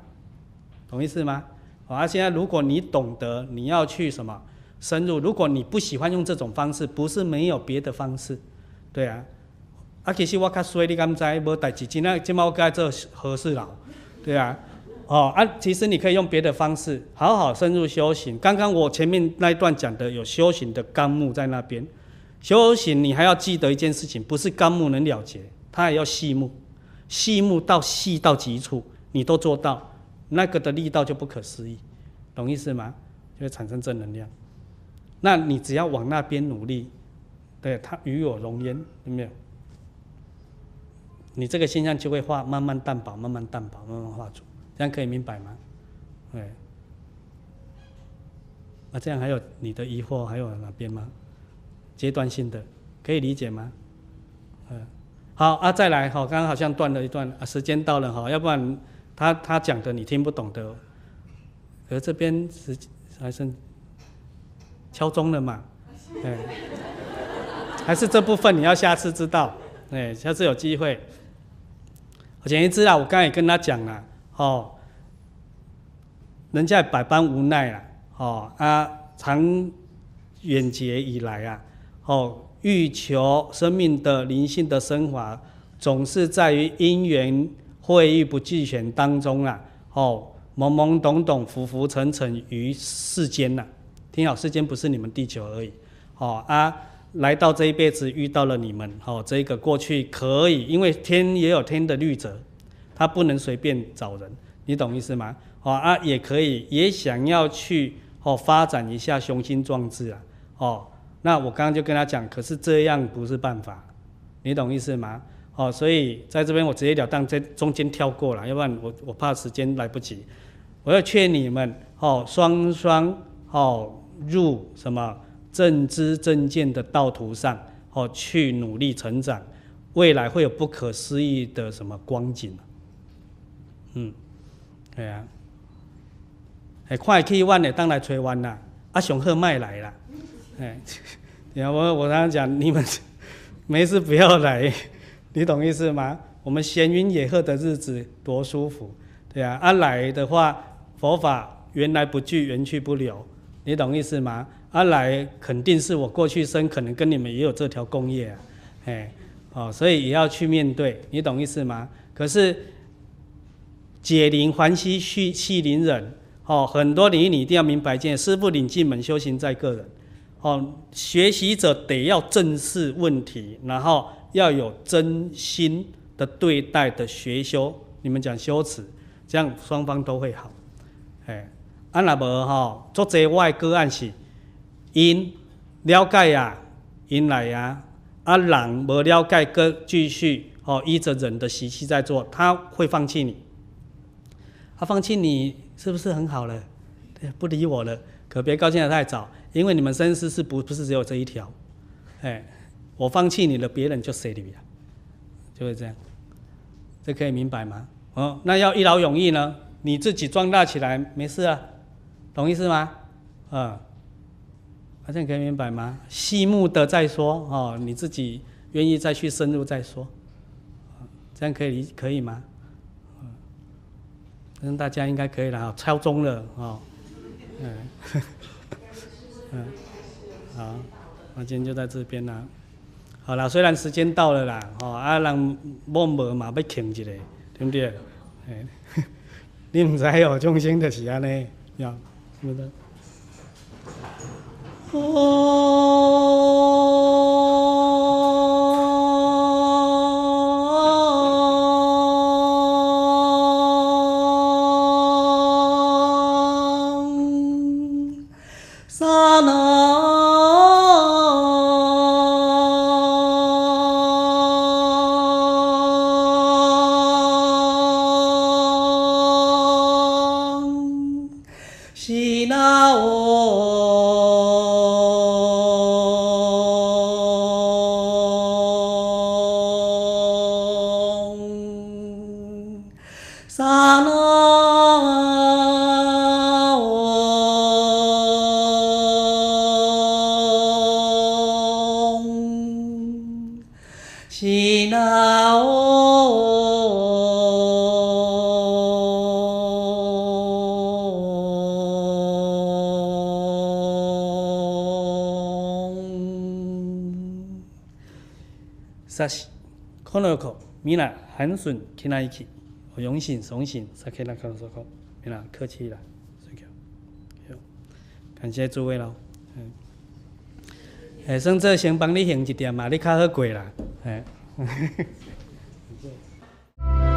懂意思吗？好，啊，现在如果你懂得你要去什么深入，如果你不喜欢用这种方式，不是没有别的方式，对啊。啊，其实我较衰，你敢知？无代志，今仔今仔我该做和事佬，对啊，哦啊，其实你可以用别的方式，好好深入修行。刚刚我前面那一段讲的有修行的纲目在那边，修行你还要记得一件事情，不是纲目能了结，它还要细目，细目到细到极处，你都做到，那个的力道就不可思议，懂意思吗？就会产生正能量。那你只要往那边努力，对他与我容焉，有没有？你这个现象就会化，慢慢淡薄，慢慢淡薄，慢慢化除，这样可以明白吗？对。啊，这样还有你的疑惑，还有哪边吗？阶段性的，可以理解吗？嗯，好啊，再来好，刚刚好像断了一段啊，时间到了哈，要不然他他讲的你听不懂的，而这边是还剩敲钟了嘛？对，还是这部分你要下次知道，哎，下次有机会。简一之啊，我刚才也跟他讲了，哦，人家百般无奈啊，哦啊，长远劫以来啊，哦，欲求生命的灵性的升华，总是在于因缘会遇不俱全当中啊，哦，懵懵懂懂，浮浮沉沉于世间呐。听好，世间不是你们地球而已，哦啊。来到这一辈子遇到了你们，哦，这个过去可以，因为天也有天的律则，他不能随便找人，你懂意思吗？哦啊，也可以，也想要去哦发展一下雄心壮志啊，哦，那我刚刚就跟他讲，可是这样不是办法，你懂意思吗？哦，所以在这边我直截了当在中间跳过了，要不然我我怕时间来不及，我要劝你们哦，双双哦入什么？正知正见的道途上，哦，去努力成长，未来会有不可思议的什么光景。嗯，对啊，哎，快去弯的当来吹弯啦，阿雄鹤麦来了，哎，然后我我刚刚讲，你们 没事不要来，你懂意思吗？我们闲云野鹤的日子多舒服，对啊，阿来的话，佛法缘来不聚，缘去不留，你懂意思吗？阿、啊、来肯定是我过去生，可能跟你们也有这条共业啊，哎，哦，所以也要去面对，你懂意思吗？可是解铃还须系系铃人，哦，很多领域你一定要明白一件，师傅领进门，修行在个人，哦，学习者得要正视问题，然后要有真心的对待的学修，你们讲修持，这样双方都会好，哎，阿那无哈，做这外个案是。因了解呀，因来呀，啊人无了解，搁继续哦，依着人的习气在做，他会放弃你。他放弃你是不是很好了？不理我了，可别高兴得太早，因为你们生死是不不是只有这一条？哎，我放弃你了，别人就谁你了，就会这样。这可以明白吗？哦，那要一劳永逸呢？你自己壮大起来没事啊，懂意思吗？嗯。这样可以明白吗？细目的再说哦，你自己愿意再去深入再说，这样可以可以吗？嗯，大家应该可以了，敲钟了哦，嗯，嗯，好，那今天就在这边啦。好了，虽然时间到了啦，哦，啊人默默嘛要停一下，对不对？哎，你唔知哦，众生就是安尼，要，是不是？西免啦，寒暄，听在一起，荣幸，荣幸，才可以来客人说客，免，客气啦，谢谢，感谢诸位喽，嗯，哎，算这先帮你行一点嘛，你较好过啦，